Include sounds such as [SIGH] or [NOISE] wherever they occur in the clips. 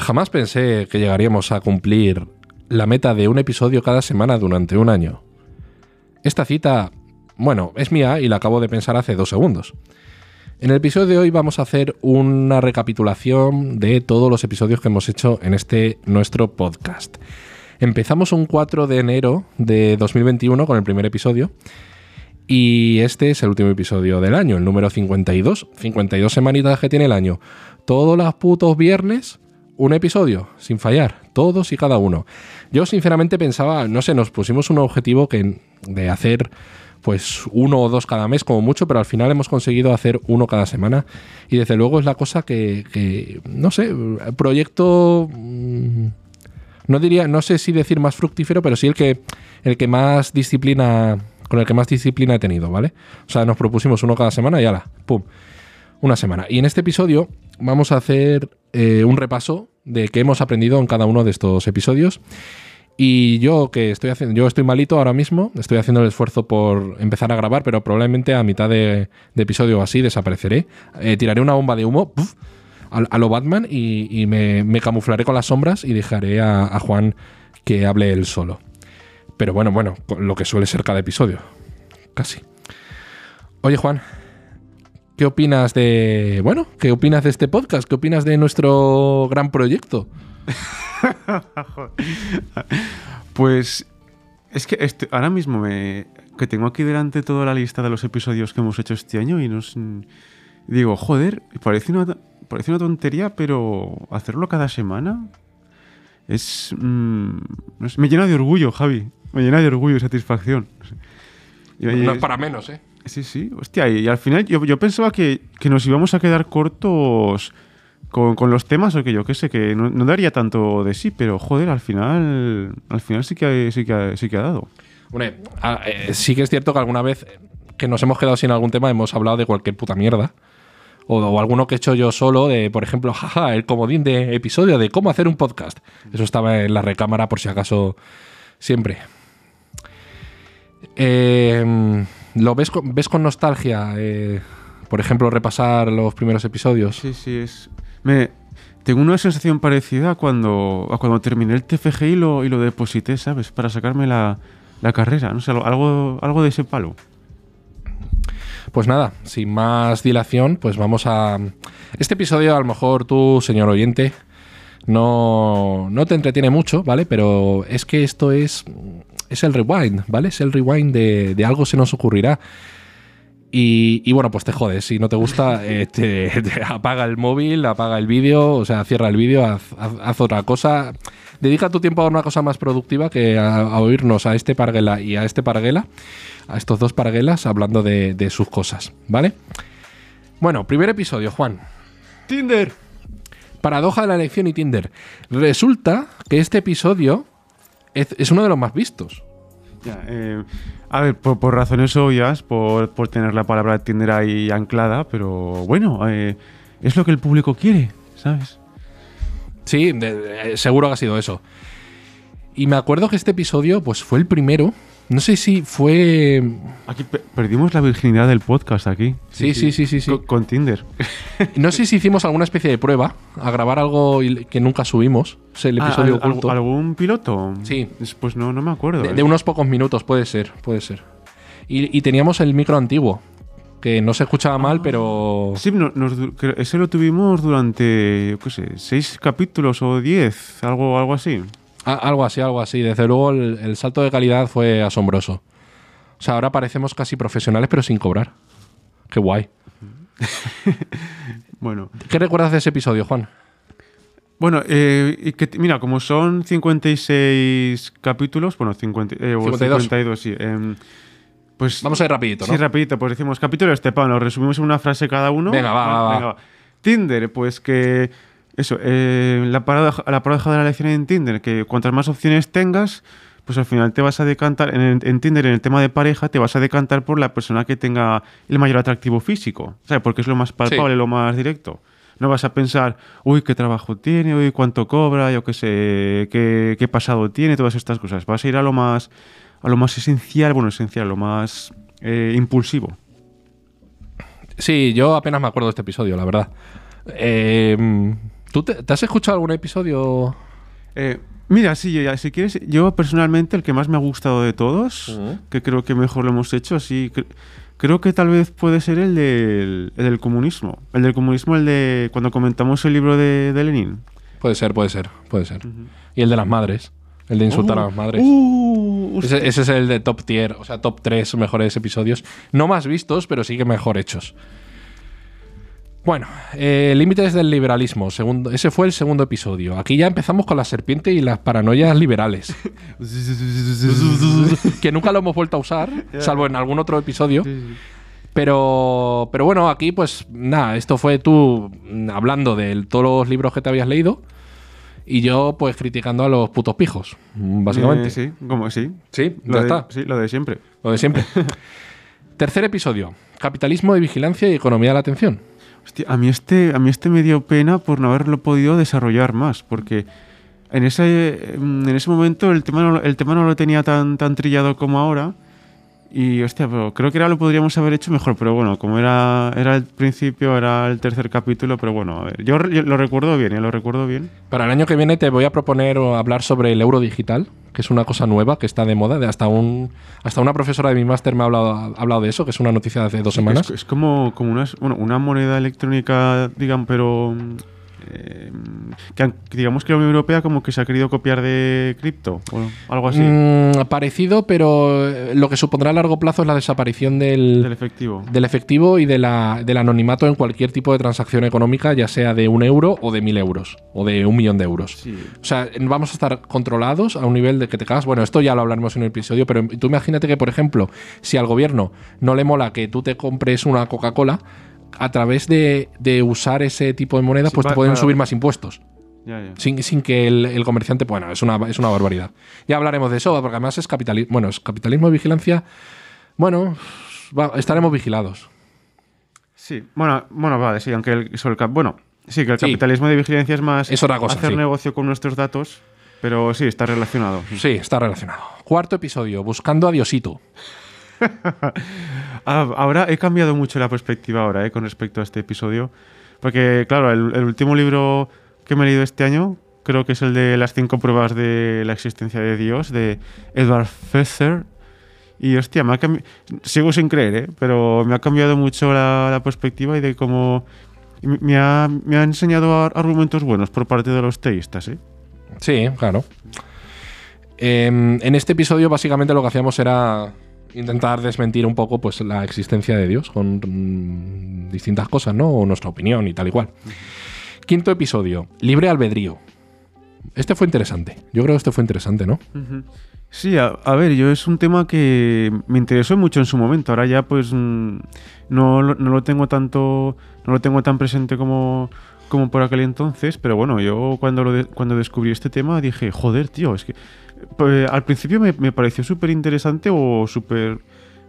Jamás pensé que llegaríamos a cumplir la meta de un episodio cada semana durante un año. Esta cita, bueno, es mía y la acabo de pensar hace dos segundos. En el episodio de hoy vamos a hacer una recapitulación de todos los episodios que hemos hecho en este nuestro podcast. Empezamos un 4 de enero de 2021 con el primer episodio y este es el último episodio del año, el número 52. 52 semanitas que tiene el año. Todos los putos viernes un episodio, sin fallar, todos y cada uno. Yo sinceramente pensaba, no sé, nos pusimos un objetivo que, de hacer pues uno o dos cada mes como mucho, pero al final hemos conseguido hacer uno cada semana y desde luego es la cosa que, no sé, proyecto... Mm, no diría, no sé si decir más fructífero, pero sí el que, el que más disciplina, con el que más disciplina he tenido, ¿vale? O sea, nos propusimos uno cada semana y ala, pum, una semana. Y en este episodio vamos a hacer eh, un repaso de qué hemos aprendido en cada uno de estos episodios. Y yo que estoy haciendo, yo estoy malito ahora mismo, estoy haciendo el esfuerzo por empezar a grabar, pero probablemente a mitad de, episodio así desapareceré. Eh, tiraré una bomba de humo a, lo Batman y, me, camuflaré con las sombras y dejaré a, Juan que hable él solo. Pero bueno, bueno, lo que suele ser cada episodio. Casi. Oye, Juan, ¿qué opinas de. Bueno, ¿qué opinas de este podcast? ¿Qué opinas de nuestro gran proyecto? [LAUGHS] pues. Es que este, ahora mismo me, que tengo aquí delante toda la lista de los episodios que hemos hecho este año y nos. Digo, joder, parece una, parece una tontería, pero hacerlo cada semana es, mm, me llena de orgullo, Javi. Me llena de orgullo y satisfacción. No es para menos, ¿eh? Sí, sí. Hostia, y, al final yo, pensaba que, nos íbamos a quedar cortos con, los temas, o que yo qué sé, que no, daría tanto de sí, pero joder, al final, al final sí que, sí que, sí que ha dado. Hombre, eh, sí que es cierto que alguna vez que nos hemos quedado sin algún tema hemos hablado de cualquier puta mierda o, alguno que he hecho yo solo de, por ejemplo, jaja, el comodín de episodio de cómo hacer un podcast. Eso estaba en la recámara por si acaso siempre. Eh, ¿Lo ves con, ves con nostalgia? Eh, por ejemplo, repasar los primeros episodios. Sí, sí, es. Me, tengo una sensación parecida cuando, a cuando terminé el TFG y lo, y lo deposité, ¿sabes? Para sacarme la, la carrera. No sé, algo, algo de ese palo. Pues nada, sin más dilación, pues vamos a... Este episodio a lo mejor tú, señor oyente, no, no te entretiene mucho, ¿vale? Pero es que esto es, es el rewind, ¿vale? Es el rewind de, de algo se nos ocurrirá. Y, bueno, pues te jodes. Si no te gusta, [LAUGHS] eh, te, apaga el móvil, apaga el vídeo, o sea, cierra el vídeo, haz, otra cosa. Dedica tu tiempo a una cosa más productiva que a, oírnos a este parguela y a este parguela, a estos dos parguelas hablando de, de sus cosas, ¿vale? Bueno, primer episodio, Juan. Tinder. Paradoja de la elección y Tinder. Resulta que este episodio es uno de los más vistos. Eh, a ver, por, razones obvias, por, tener la palabra Tinder ahí anclada, pero bueno, eh, es lo que el público quiere, ¿sabes? Sí, seguro que ha sido eso. Y me acuerdo que este episodio, pues fue el primero no sé si fue. Aquí perdimos la virginidad del podcast aquí. Sí, sí, sí, sí, sí. Con, Tinder. No sé si hicimos alguna especie de prueba a grabar algo que nunca subimos. el ah, episodio oculto. ¿Algún piloto? Sí. Pues no, no me acuerdo. De, ¿eh? unos pocos minutos, puede ser, puede ser. Y, teníamos el micro antiguo, que no se escuchaba mal, ah. pero. Sí, ese lo tuvimos durante, qué sé, seis capítulos o diez, algo, algo así algo así, algo así. Desde luego el, salto de calidad fue asombroso. O sea, ahora parecemos casi profesionales, pero sin cobrar. Qué guay. [LAUGHS] bueno. ¿Qué recuerdas de ese episodio, Juan? Bueno, eh, que, mira, como son 56 capítulos, bueno, 50, 52. Eh, sí. Em, pues, Vamos a ir rapidito, ¿no? Sí, rapidito. Pues decimos, capítulo este, lo resumimos en una frase cada uno. Venga, va, va, va. Tinder, pues que eso, eh, la, paradoja, la paradoja de la elección en Tinder, que cuantas más opciones tengas, pues al final te vas a decantar, en, Tinder, en el tema de pareja, te vas a decantar por la persona que tenga el mayor atractivo físico, ¿sabes? Porque es lo más palpable, lo más directo. No vas a pensar, uy, qué trabajo tiene, uy, cuánto cobra, yo qué sé, qué, pasado tiene, todas estas cosas. Vas a ir a lo más, a lo más esencial, bueno, esencial, lo más eh, impulsivo. Sí, yo apenas me acuerdo de este episodio, la verdad. Eh, ¿Tú te, te has escuchado algún episodio? Eh, mira, sí, ya- si quieres, yo personalmente el que más me ha gustado de todos, Ujú. que creo que mejor lo hemos hecho, así, cre- creo que tal vez puede ser el del, el del comunismo. El del comunismo, el de cuando comentamos el libro de, de Lenin. Puede ser, puede ser, puede ser. Y el de las madres. El de insultar a las madres. Uh. Ese, ese es el de top tier, o sea, top 3 mejores episodios. No más vistos, pero sí que mejor hechos. Bueno, eh, límites del liberalismo. Segundo, ese fue el segundo episodio. Aquí ya empezamos con la serpiente y las paranoias liberales. [LAUGHS] que nunca lo hemos vuelto a usar, salvo en algún otro episodio. Pero, pero bueno, aquí pues nada, esto fue tú hablando de todos los libros que te habías leído y yo pues criticando a los putos pijos, básicamente. Eh, sí, como sí. Sí, Lo ya de, está. Sí, lo de siempre. Lo de siempre. [LAUGHS] Tercer episodio. Capitalismo de vigilancia y economía de la atención. Hostia, a mí este, a mí este me dio pena por no haberlo podido desarrollar más, porque en ese, en ese momento el tema no, el tema no lo tenía tan, tan trillado como ahora. Y hostia, pero creo que ahora lo podríamos haber hecho mejor, pero bueno, como era, era el principio, era el tercer capítulo, pero bueno, a ver, yo, yo lo recuerdo bien, ¿eh? lo recuerdo bien. Para el año que viene te voy a proponer hablar sobre el euro digital, que es una cosa nueva que está de moda. De hasta, un, hasta una profesora de mi máster me ha hablado, ha hablado de eso, que es una noticia de hace dos semanas. Es, es como, como una, bueno, una moneda electrónica, digamos, pero eh, que, digamos que la Unión Europea como que se ha querido copiar de cripto o algo así, Mm, parecido, pero eh, lo que supondrá a largo plazo es la desaparición del, del efectivo. del efectivo y de la, del anonimato en cualquier tipo de transacción económica, ya sea de un euro o de mil euros o de un millón de euros. Sí. O sea, vamos a estar controlados a un nivel de que te cagas. Bueno, esto ya lo hablaremos en un episodio, pero tú imagínate que, por ejemplo, si al gobierno no le mola que tú te compres una Coca-Cola, a través de, de usar ese tipo de moneda, Sí, pues te pueden subir más impuestos. Ya, ya. Sin, sin que el, el comerciante. Bueno, es una, es una barbaridad. Ya hablaremos de eso, porque además es capitalismo. Bueno, es capitalismo de vigilancia. Bueno, va- estaremos vigilados. Sí, bueno, bueno, vale, sí, aunque el, sobre el cap- bueno, sí, que el Sí. capitalismo de vigilancia es más Es otra cosa, hacer sí. negocio con nuestros datos, pero sí, está relacionado. Sí, está relacionado. Cuarto episodio, buscando a Diosito. [LAUGHS] Ah, ahora he cambiado mucho la perspectiva ahora, eh, con respecto a este episodio, porque claro, el, último libro que me he leído este año creo que es el de las cinco pruebas de la existencia de Dios de Edward Fesser. Y hostia, me ha sigo sin creer, ¿eh? pero me ha cambiado mucho la, perspectiva y de cómo me- ha, me ha enseñado ar- argumentos buenos por parte de los teístas. ¿eh? Sí, claro. Em, en este episodio, básicamente, lo que hacíamos era intentar desmentir un poco pues, la existencia de Dios con mm, distintas cosas, ¿no? O nuestra opinión y tal y cual. Quinto episodio, libre albedrío. Este fue interesante. Yo creo que este fue interesante, ¿no? Sí, a, a ver, yo es un tema que me interesó mucho en su momento. Ahora ya pues mm, no, no lo tengo tanto, no lo tengo tan presente como, como por aquel entonces. Pero bueno, yo cuando lo de- cuando descubrí este tema dije, joder, tío, es que pues, al principio me, me pareció súper interesante o súper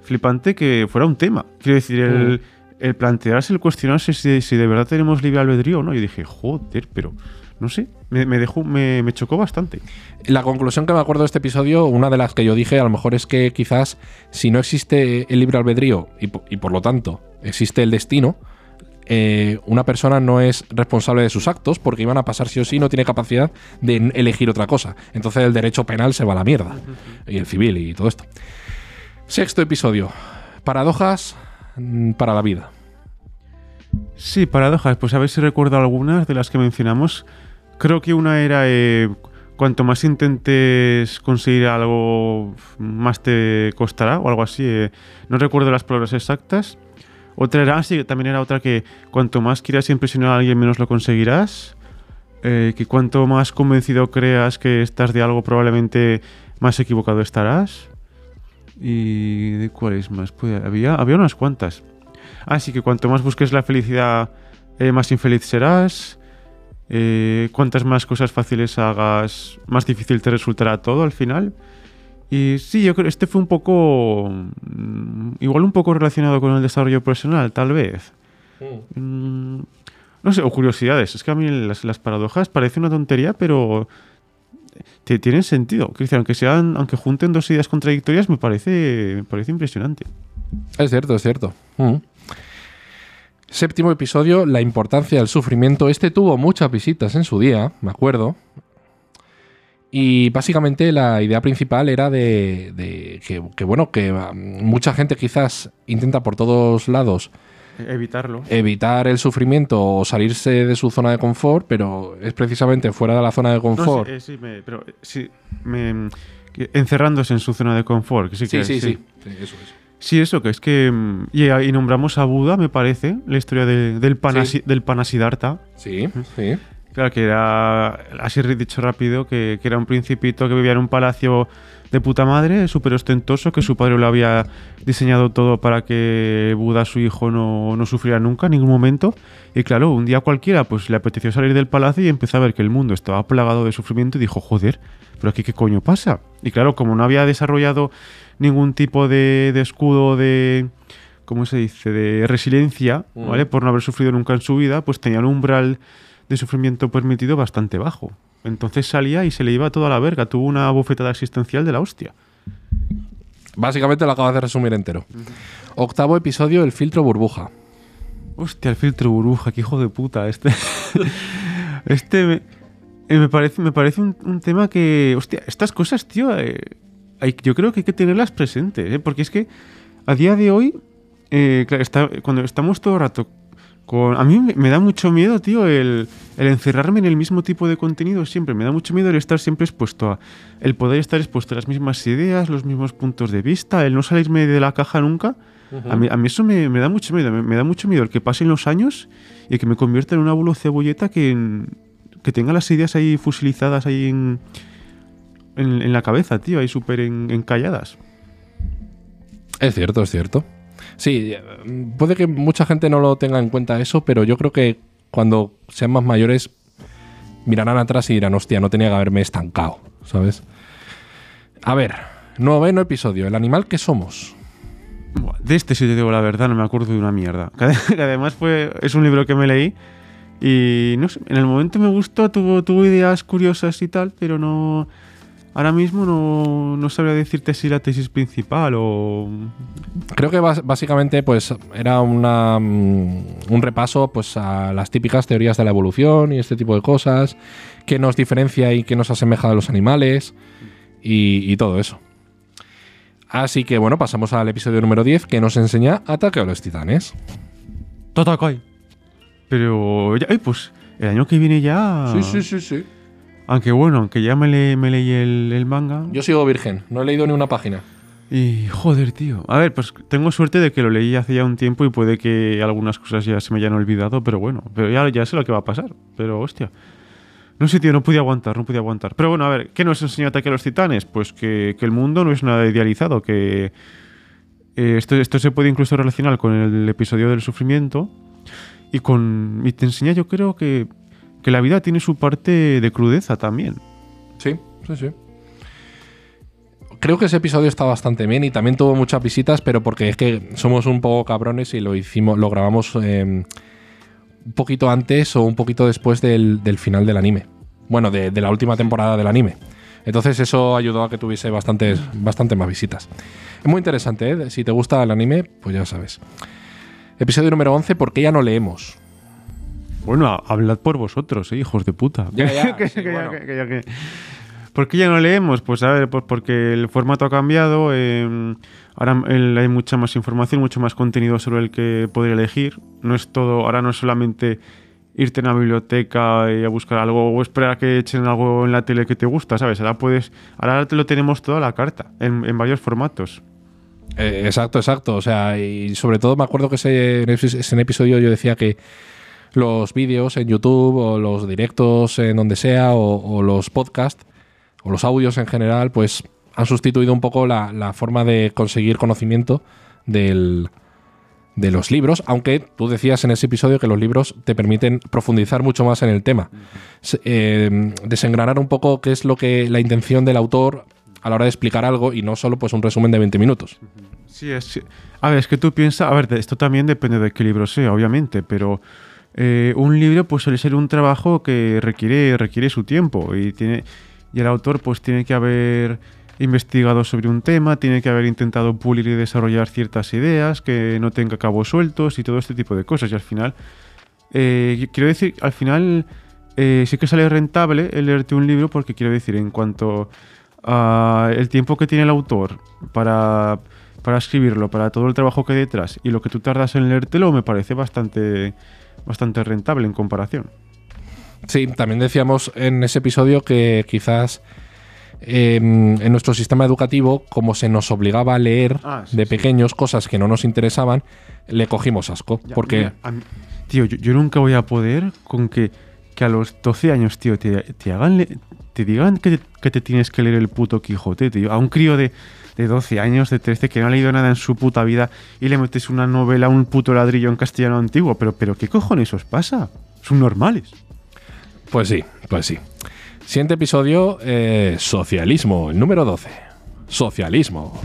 flipante que fuera un tema. Quiero decir, el, el plantearse, el cuestionarse si, si de verdad tenemos libre albedrío o no. Yo dije, joder, pero no sé, me, me dejó, me, me chocó bastante. La conclusión que me acuerdo de este episodio, una de las que yo dije, a lo mejor es que quizás si no existe el libre albedrío y, y por lo tanto existe el destino, eh, una persona no es responsable de sus actos porque iban a pasar sí o sí, no tiene capacidad de elegir otra cosa. Entonces el derecho penal se va a la mierda. Y el civil y todo esto. Sexto episodio. Paradojas mm, para la vida. Sí, paradojas. Pues a ver si recuerdo algunas de las que mencionamos. Creo que una era eh, cuanto más intentes conseguir algo, más te costará o algo así. eh. No recuerdo las palabras exactas. Otra era, ah, sí, también era otra que cuanto más quieras impresionar a alguien, menos lo conseguirás. Eh, que cuanto más convencido creas que estás de algo, probablemente más equivocado estarás. ¿Y de cuáles más? Pues había, había unas cuantas. Así que cuanto más busques la felicidad, eh, más infeliz serás. Eh, cuantas más cosas fáciles hagas, más difícil te resultará todo al final. Y sí, yo creo que este fue un poco. mm, Igual un poco relacionado con el desarrollo personal, tal vez. Mm, no sé, o curiosidades. Es que a mí las, las paradojas parece una tontería, pero. te- tienen sentido. Decir, aunque sean, aunque junten dos ideas contradictorias, me parece, me parece impresionante. Es cierto, es cierto. Mm. Séptimo episodio, la importancia del sufrimiento. Este tuvo muchas visitas en su día, me acuerdo. Y básicamente la idea principal era de, de que, que, bueno, que um, mucha gente quizás intenta por todos lados Evitarlo. evitar el sufrimiento o salirse de su zona de confort, pero es precisamente fuera de la zona de No, confort. sí, eh, sí, me- pero eh, sí, me- que- encerrándose en su zona de confort. Que sí, sí, que- sí, sí. Sí, eso es. Sí, eso, que es que. mm, Y, y nombramos a Buda, me parece, la historia de- del, Panasi, Sí. del Panasiddhartha. Sí, sí. Claro, que era, así dicho rápido, que, que era un principito que vivía en un palacio de puta madre, súper ostentoso, que su padre lo había diseñado todo para que Buda, su hijo, no, no sufriera nunca en ningún momento. Y claro, un día cualquiera, pues le apeteció salir del palacio y empezó a ver que el mundo estaba plagado de sufrimiento y dijo, joder, pero aquí qué coño pasa. Y claro, como no había desarrollado ningún tipo de, de escudo de... ¿Cómo se dice? De resiliencia, Mm. ¿vale? Por no haber sufrido nunca en su vida, pues tenía un umbral de sufrimiento permitido bastante bajo. Entonces salía y se le iba toda la verga. Tuvo una bofetada existencial de la hostia. Básicamente lo acabas de resumir entero. Octavo episodio, el filtro burbuja. Hostia, el filtro burbuja, qué hijo de puta. Este, [LAUGHS] este me, eh, me parece, me parece un, un tema que. Hostia, estas cosas, tío. eh, hay- yo creo que hay que tenerlas presentes, ¿eh? Porque es que a día de hoy, eh, claro, está- cuando estamos todo el rato con. A mí me, da mucho miedo, tío, el, el encerrarme en el mismo tipo de contenido siempre. Me da mucho miedo el estar siempre expuesto a. El poder estar expuesto a las mismas ideas, los mismos puntos de vista, el no salirme de la caja nunca. A mí, a mí eso me, me da mucho miedo. Me, me da mucho miedo el que pasen los años y que me convierta en una bulo cebolleta que, que tenga las ideas ahí fusilizadas ahí en, en, en la cabeza, tío, ahí súper en- encalladas. Es cierto, es cierto. Sí, eh, puede que mucha gente no lo tenga en cuenta eso, pero yo creo que cuando sean más mayores mirarán atrás y dirán, hostia, no tenía que haberme estancado, ¿sabes? A ver, noveno episodio, el animal que somos. De este, si te digo la verdad, no me acuerdo de una mierda. [LAUGHS] Que además fue, es un libro que me leí y no sé, en el momento me gustó, tuvo, tuvo ideas curiosas y tal, pero no... Ahora mismo no, no sabría decirte si la tesis principal o... Creo que básicamente pues era una, mm, un repaso pues a las típicas teorías de la evolución y este tipo de cosas, qué nos diferencia y qué nos asemeja a los animales y, y todo eso. Así que bueno, pasamos al episodio número 10 que nos enseña Ataque a los Titanes. Totakai. Pero, ya, ay, pues el año que viene ya... sí, sí. Aunque bueno, aunque ya me, le- me leí el, el manga. Yo sigo virgen, no he leído ni una página. Y joder, tío. A ver, pues tengo suerte de que lo leí hace ya un tiempo y puede que algunas cosas ya se me hayan olvidado, pero bueno, pero ya, ya sé lo que va a pasar. Pero hostia. No sé, tío, no podía aguantar, no podía aguantar. Pero bueno, a ver, ¿qué nos enseña Ataque a los Titanes? Pues que, que el mundo no es nada idealizado, que eh, esto, esto se puede incluso relacionar con el episodio del sufrimiento y con y te enseña yo creo que, que la vida tiene su parte de crudeza también. Sí, sí, sí. Creo que ese episodio está bastante bien y también tuvo muchas visitas, pero porque es que somos un poco cabrones y lo hicimos, lo grabamos eh, un poquito antes o un poquito después del, final del anime. Bueno, de, de la última temporada del anime. Entonces eso ayudó a que tuviese bastantes, bastante más visitas. Es muy interesante, ¿eh? Si te gusta el anime, pues ya sabes. Episodio número 11, ¿por qué ya no leemos? Bueno, ha- hablad por vosotros, eh, hijos de puta. Ya, ya, [LAUGHS] Que- sí, que ya- bueno. que- que ya que- ¿Por qué ya no leemos? Pues a ver, pues porque el formato ha cambiado. eh, ahora el- hay mucha más información, mucho más contenido sobre el que poder elegir. No es todo, ahora no es solamente irte a una biblioteca y a buscar algo o esperar a que echen algo en la tele que te gusta, ¿sabes? Ahora puedes, ahora te lo tenemos todo a la carta, en, en varios formatos. Eh, exacto, exacto. O sea, y sobre todo me acuerdo que ese, en ese ese episodio yo decía que los vídeos en YouTube o los directos en donde sea o, los podcasts o los audios en general, pues han sustituido un poco la, forma de conseguir conocimiento del, de los libros, aunque tú decías en ese episodio que los libros te permiten profundizar mucho más en el tema, eh, desengranar un poco qué es lo que la intención del autor a la hora de explicar algo y no solo pues un resumen de 20 minutos. Sí, es. A ver, es que tú piensas. A ver, esto también depende de qué libro sea, obviamente, pero eh, un libro pues suele ser un trabajo que requiere, requiere su tiempo y tiene y el autor pues tiene que haber investigado sobre un tema, tiene que haber intentado pulir y desarrollar ciertas ideas, que no tenga cabos sueltos y todo este tipo de cosas. Y al final, eh, quiero decir, al final eh, sí que sale rentable el leerte un libro porque quiero decir, en cuanto a el tiempo que tiene el autor para, para escribirlo, para todo el trabajo que hay detrás y lo que tú tardas en leértelo, me parece bastante, bastante rentable en comparación. Sí, también decíamos en ese episodio que quizás em, en nuestro sistema educativo, como se nos obligaba a leer Ah, sí, de sí. pequeños cosas que no nos interesaban, le cogimos asco. Ya, porque mira, a mí- tío, yo, yo nunca voy a poder con que, que a los 12 años, tío, te, te hagan le- te digan que te, que te tienes que leer el puto Quijote, tío. A un crío de, de 12 años, de 13, que no ha leído nada en su puta vida y le metes una novela, un puto ladrillo en castellano antiguo. Pero, pero ¿qué cojones os pasa? Son normales. Pues sí, pues sí. Siguiente episodio, eh, socialismo, el número 12. Socialismo.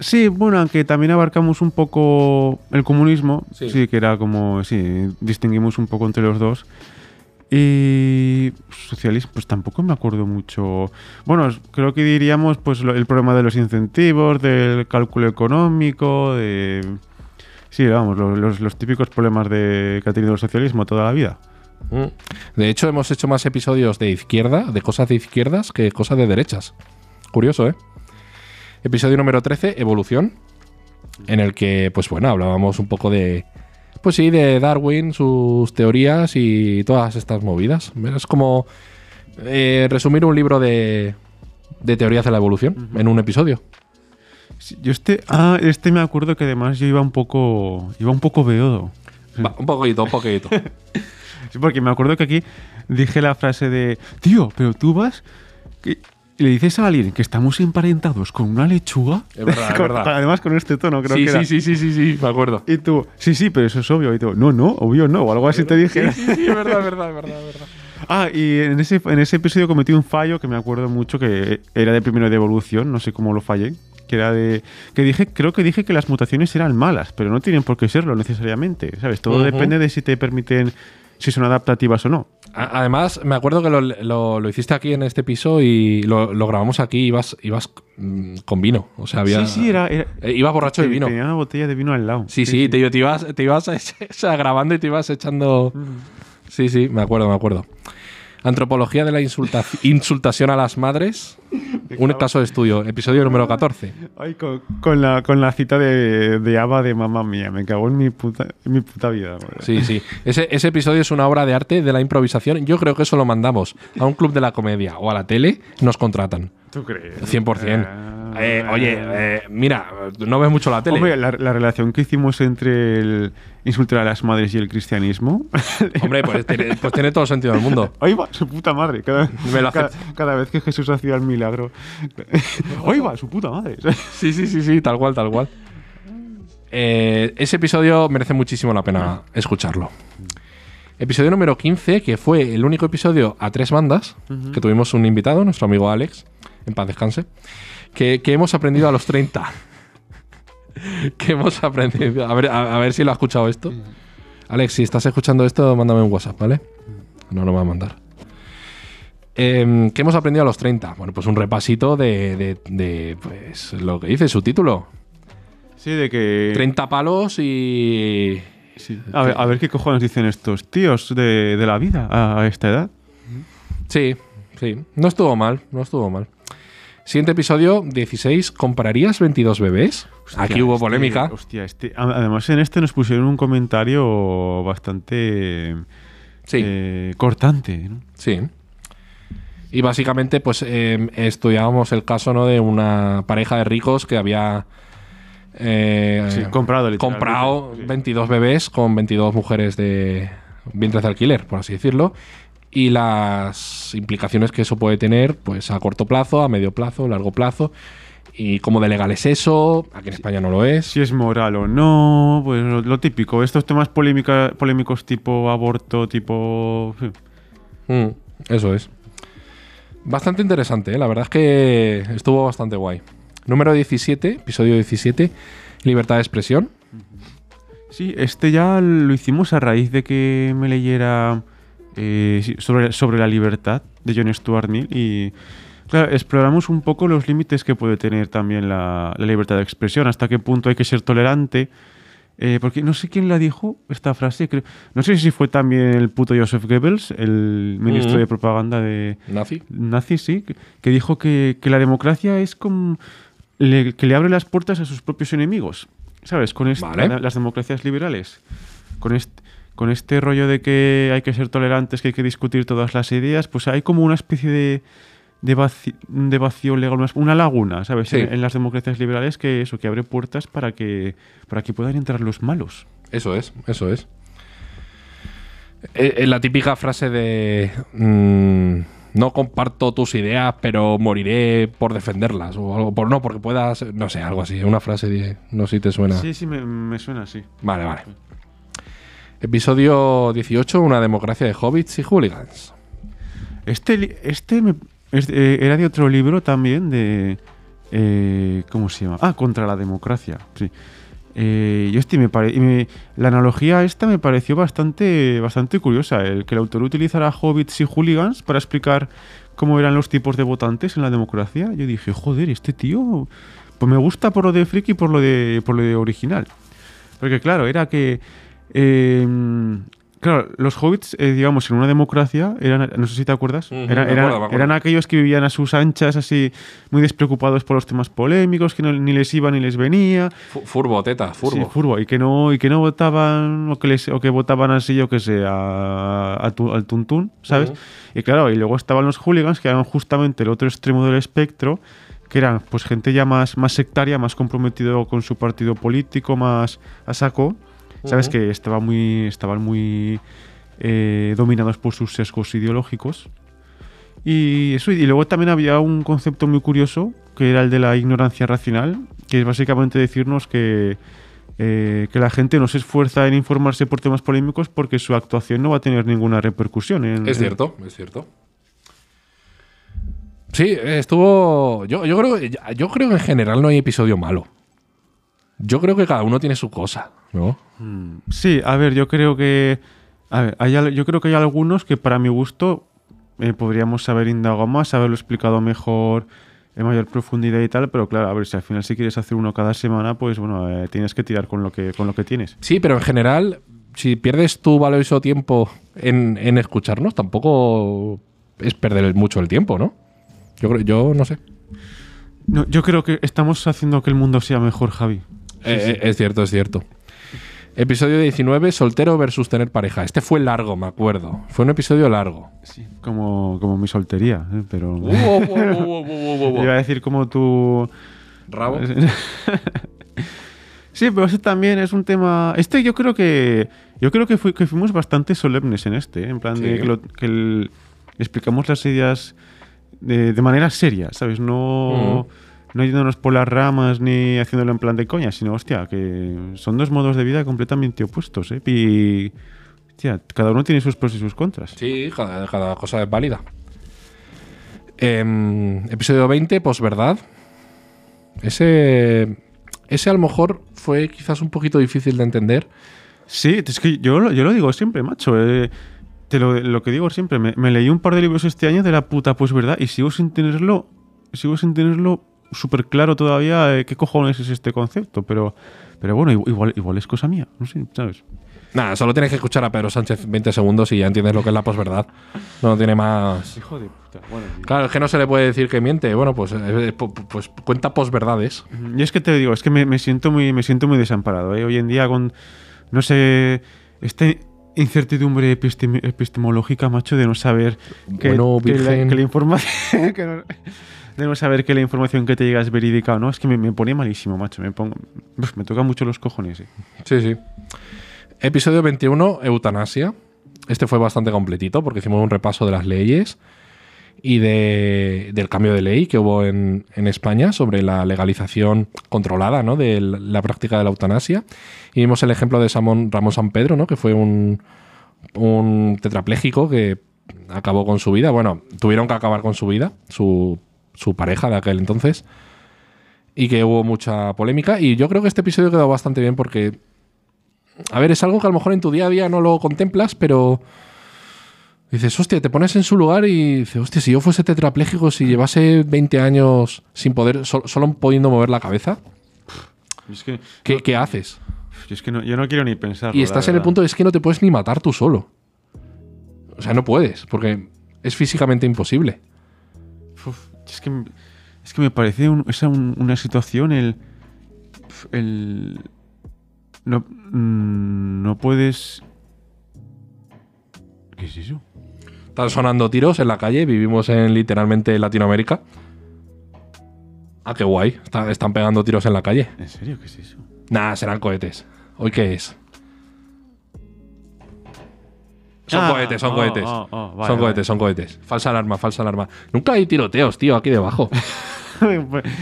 Sí, bueno, aunque también abarcamos un poco el comunismo, Sí. sí, que era como, sí, distinguimos un poco entre los dos. Y socialismo, pues tampoco me acuerdo mucho. Bueno, creo que diríamos pues el problema de los incentivos, del cálculo económico, de... Sí, vamos, lo- los, los típicos problemas de, que ha tenido el socialismo toda la vida. Mm. De hecho, hemos hecho más episodios de izquierda, de cosas de izquierdas, que cosas de derechas. Curioso, ¿eh? Episodio número 13, Evolución, en el que, pues bueno, hablábamos un poco de, pues sí, de Darwin, sus teorías y todas estas movidas. Es como eh, resumir un libro de, de teorías de la evolución en un episodio. Sí, yo este, ah, este me acuerdo que además yo iba un poco, iba un poco beodo. Va, un poquito, un poquito. [LAUGHS] Sí, porque me acuerdo que aquí dije la frase de, tío, pero tú vas y le dices a alguien que estamos emparentados con una lechuga. Es verdad, es [LAUGHS] verdad. Además con este tono, creo sí, que era. sí, sí, sí, sí, sí, me acuerdo. Y tú, sí, sí, pero eso es obvio. Y tú, no, no, obvio no. O algo así te dije. Sí, sí, es verdad, es verdad, es verdad, es verdad. [LAUGHS] Ah, y en ese, en ese episodio cometí un fallo que me acuerdo mucho, que era de primero de evolución, no sé cómo lo fallé. Que era de. Que dije, creo que dije que las mutaciones eran malas, pero no tienen por qué serlo necesariamente. ¿Sabes? Todo depende de si te permiten. Si son adaptativas o no. Además, me acuerdo que lo, lo- lo hiciste aquí en este piso y lo, lo grabamos aquí y ibas, ibas mm, con vino. O sea, había. Sí, sí, era. era eh, ibas borracho de te- vino. Tenía una botella de vino al lado. Sí, sí, Te, te ibas, te ibas o sea, grabando y te ibas echando. Sí, sí, me acuerdo, me acuerdo. Antropología de la insulta- insultación a las madres. Un caso de estudio, episodio número 14. Ay, con, con la, con la cita de, de Ava de mamá mía. Me cago en mi puta, en mi puta vida. Sí, sí. Ese, ese episodio es una obra de arte de la improvisación. Yo creo que eso lo mandamos a un club de la comedia o a la tele, nos contratan. ¿Tú crees? 100%. Ah. Eh, oye, eh, mira, no ves mucho la tele. Hombre, la, la relación que hicimos entre el insultar a las madres y el cristianismo. [LAUGHS] Hombre, pues tiene, pues tiene todo el sentido del mundo. Va, su puta madre. Cada, vez que Jesús hacía el milagro. [LAUGHS] Va, su puta madre. [LAUGHS] Sí, sí, sí, sí, tal cual, tal cual. Eh, ese episodio merece muchísimo la pena escucharlo. Episodio número 15, que fue el único episodio a tres bandas, que tuvimos un invitado, nuestro amigo Alex, en paz descanse, que, que hemos aprendido a los 30. que hemos aprendido. A ver, a, a ver si lo ha escuchado esto. Alex, si estás escuchando esto, mándame un WhatsApp, ¿vale? No lo va a mandar. Em, ¿Qué hemos aprendido a los 30? Bueno, pues un repasito de, de- de, pues, lo que dice su título. Sí, de que. 30 palos y... Sí. A, ver, a ver qué cojones dicen estos tíos de, de la vida a, a esta edad. Sí, sí. No estuvo mal, no estuvo mal. Siguiente episodio, 16. ¿Comprarías 22 bebés? Aquí hubo este- polémica. Hostia, este, además en este nos pusieron un comentario bastante Sí, eh, cortante. ¿no? sí. Y básicamente, pues em, estudiábamos el caso ¿no? de una pareja de ricos que había eh, Sí, comprado, comprado Sí. 22 bebés con 22 mujeres de vientres de alquiler, por así decirlo. Y las implicaciones que eso puede tener, pues a corto plazo, a medio plazo, largo plazo. Y cómo de legal es eso, aquí en España no lo es. Si es moral o no, pues lo, lo típico. Estos temas polémica- polémicos tipo aborto, tipo... Mm, eso es. Bastante interesante, ¿eh? la verdad es que estuvo bastante guay. Número 17, episodio 17, libertad de expresión. Sí, este ya lo hicimos a raíz de que me leyera eh, sobre, sobre la libertad de John Stuart Mill y Claro, exploramos un poco los límites que puede tener también la, la libertad de expresión, hasta qué punto hay que ser tolerante. Eh, porque no sé quién la dijo esta frase, creo- no sé si fue también el puto Joseph Goebbels, el ministro Ujú. de propaganda de ¿Nazi? nazi, sí, que, que dijo que, que la democracia es como le- que le abre las puertas a sus propios enemigos, ¿sabes? Con Vale. la- las democracias liberales, con este, con este rollo de que hay que ser tolerantes, que hay que discutir todas las ideas, pues hay como una especie de, de, vacío legal, una, una laguna, ¿sabes? Sí. En, en las democracias liberales que eso, que abre puertas para que, para que puedan entrar los malos. Eso es, eso es. Eh, eh, la típica frase de mm, no comparto tus ideas, pero moriré por defenderlas. O algo por no, porque puedas. No sé, algo así. Una frase de. No sé si te suena. Sí, sí, me, me suena así. Vale, vale. Episodio 18, una democracia de hobbits y hooligans. Este, este me- eh, era de otro libro también, de... eh, ¿Cómo se llama? Ah, contra la democracia, sí. Eh, y este me pare- la analogía esta me pareció bastante, bastante curiosa, el que el autor utilizara hobbits y hooligans para explicar cómo eran los tipos de votantes en la democracia. Yo dije, joder, este tío, pues me gusta por lo de friki y por lo de, por lo de original. Porque claro, era que... eh, claro, los hobbits, eh, digamos, en una democracia, eran, no sé si te acuerdas, eran, acuerdo, aquellos que vivían a sus anchas, así, muy despreocupados por los temas polémicos, que no- ni les iba ni les venía. Fu- Furbo, teta, furbo. Sí, furbo. Y que no, y que no votaban, o que, les, o que votaban así, yo que sé, a, a tu- al tuntún, ¿sabes? Y claro, y luego estaban los hooligans, que eran justamente el otro extremo del espectro, que eran pues gente ya más, más sectaria, más comprometido con su partido político, más a saco, ¿sabes? Ujú. Que estaba muy, estaban muy eh, dominados por sus sesgos ideológicos. Y eso, y luego también había un concepto muy curioso, que era el de la ignorancia racional, que es básicamente decirnos que, eh, que la gente no se esfuerza en informarse por temas polémicos porque su actuación no va a tener ninguna repercusión. en- Es en- cierto, es cierto. Sí, estuvo. Yo, yo creo yo creo que en general no hay episodio malo. Yo creo que cada uno tiene su cosa, ¿no? Sí, a ver, yo creo que. A ver, hay, yo creo que hay algunos que para mi gusto eh, podríamos haber indagado más, haberlo explicado mejor, en mayor profundidad y tal, pero claro, a ver, si al final si quieres hacer uno cada semana, pues bueno, eh, tienes que tirar con lo que, con lo que tienes. Sí, pero en general, si pierdes tu valioso tiempo en, en escucharnos, tampoco es perder mucho el tiempo, ¿no? Yo creo, yo no sé. No, yo creo que estamos haciendo que el mundo sea mejor, Javi. Eh, eh, es cierto, es cierto. Episodio 19, soltero versus tener pareja. Este fue largo, me acuerdo. Fue un episodio largo. Sí. Como, como mi soltería, ¿eh? pero. Iba a decir como tu. Rabo. [LAUGHS] Sí, pero ese también es un tema. Este yo creo que. Yo creo que, fui- que fuimos bastante solemnes en este, ¿eh? en plan de que, lo- que el- explicamos las ideas de, de manera seria, ¿sabes? No, no yéndonos por las ramas ni haciéndolo en plan de coña, sino, hostia, que son dos modos de vida completamente opuestos, ¿eh? Y. Hostia, cada uno tiene sus pros y sus contras. Sí, cada, cada cosa es válida. Em, episodio 20, posverdad. Ese. Ese a lo mejor fue quizás un poquito difícil de entender. Sí, es que yo, lo- yo lo digo siempre, macho. eh, te lo, lo que digo siempre, me, me leí un par de libros este año de la puta pues verdad y sigo sin tenerlo, sigo sin tenerlo súper claro todavía eh, qué cojones es este concepto, pero, pero bueno, igual, igual, es cosa mía, no sé, ¿sabes? Nada, solo tienes que escuchar a Pedro Sánchez 20 segundos y ya entiendes lo que es la posverdad. No tiene más. Hijo de puta, bueno. Claro, es que no se le puede decir que miente. Bueno, pues, eh, po- pues cuenta posverdades. Y es que te digo, es que me, me siento muy, me siento muy desamparado. ¿eh? Hoy en día con, no sé, esta incertidumbre epistem- epistemológica, macho, de no saber que, Bueno, que la, que la información... [LAUGHS] que no- de no saber que la información que te llega es verídica o no, es que me, me pone malísimo, macho. Me, pongo, me toca mucho los cojones. ¿eh? Sí, sí. Episodio 21, eutanasia. Este fue bastante completito porque hicimos un repaso de las leyes y de- del cambio de ley que hubo en, en España sobre la legalización controlada ¿no? de la práctica de la eutanasia. Y vimos el ejemplo de Samón, Ramón San Pedro, ¿no? que fue un, un tetrapléjico que acabó con su vida. Bueno, tuvieron que acabar con su vida, su, su pareja de aquel entonces. Y que hubo mucha polémica. Y yo creo que este episodio quedó bastante bien porque a ver, es algo que a lo mejor en tu día a día no lo contemplas, pero Dices, hostia, te pones en su lugar y dices, hostia, si yo fuese tetrapléjico, si llevase 20 años sin poder, sol- solo pudiendo mover la cabeza, Es que, ¿qué, qué haces? es que no- yo no quiero ni pensar. Y estás en el punto de es que no te puedes ni matar tú solo. O sea, no puedes, porque es físicamente imposible. Es, que, es que me parece un- esa un- una situación el. el no, mm, no puedes. ¿Qué es eso? Están sonando tiros en la calle, vivimos en literalmente Latinoamérica. Ah, qué guay. Está- están pegando tiros en la calle. ¿En serio? ¿Qué es eso? Nah, serán cohetes. ¿Hoy qué es? Son Ah, cohetes, son oh, cohetes. oh, oh, vale, son vale. cohetes, son cohetes. Falsa alarma, falsa alarma. Nunca hay tiroteos, tío, aquí debajo. [LAUGHS] Y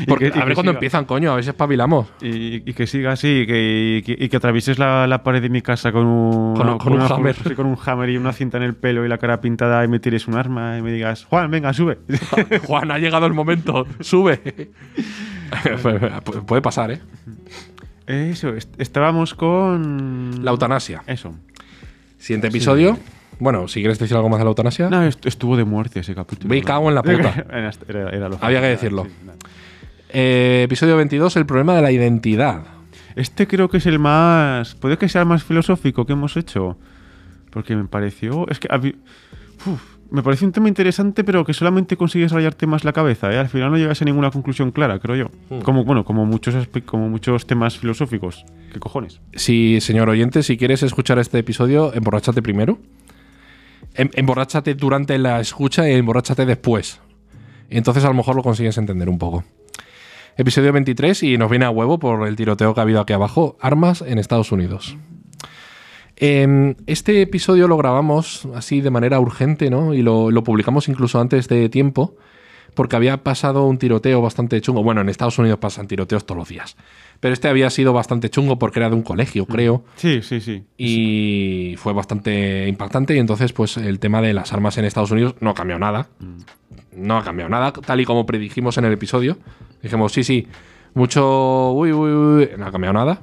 Porque, que- y a ver siga- empiezan, coño, a ver si espabilamos. Y, y que siga así, y que, y que, atravieses la, la pared de mi casa con un, Con- con un una- hammer. sí, con un hammer y una cinta en el pelo y la cara pintada y me tires un arma y me digas, Juan, venga, sube. [LAUGHS] Juan, ha llegado el momento, sube. [LAUGHS] Pu- Puede pasar, ¿eh? Eso, est- estábamos con... La eutanasia. Eso. Siguiente episodio. Bueno, si quieres decir algo más de la eutanasia. No, est- estuvo de muerte ese capítulo. Me cago en la puta. [LAUGHS] Era, era- lo Había que decirlo. sí. Eh, episodio 22, el problema de la identidad. Este creo que es el más... Puede que sea el más filosófico que hemos hecho. Porque me pareció... Es que... Uf, me pareció un tema interesante, pero que solamente consigues rayarte más la cabeza. ¿eh? Al final no llegas a ninguna conclusión clara, creo yo. Hmm. Como, bueno, como muchos, como muchos temas filosóficos. ¿Qué cojones? Si, señor oyente, si quieres escuchar este episodio, emborráchate primero. Em- emborráchate durante la escucha y emborráchate después. Entonces a lo mejor lo consigues entender un poco. Episodio 23 y nos viene a huevo por el tiroteo que ha habido aquí abajo. Armas en Estados Unidos. Em, este episodio lo grabamos así de manera urgente, ¿no? Y lo, lo publicamos incluso antes de tiempo, porque había pasado un tiroteo bastante chungo. Bueno, en Estados Unidos pasan tiroteos todos los días. Pero este había sido bastante chungo porque era de un colegio, creo. Sí, sí, sí. Y fue bastante impactante. Y entonces, pues el tema de las armas en Estados Unidos no ha cambiado nada. No ha cambiado nada, tal y como predijimos en el episodio. Dijimos, sí, sí, mucho. Uy, uy, uy. No ha cambiado nada.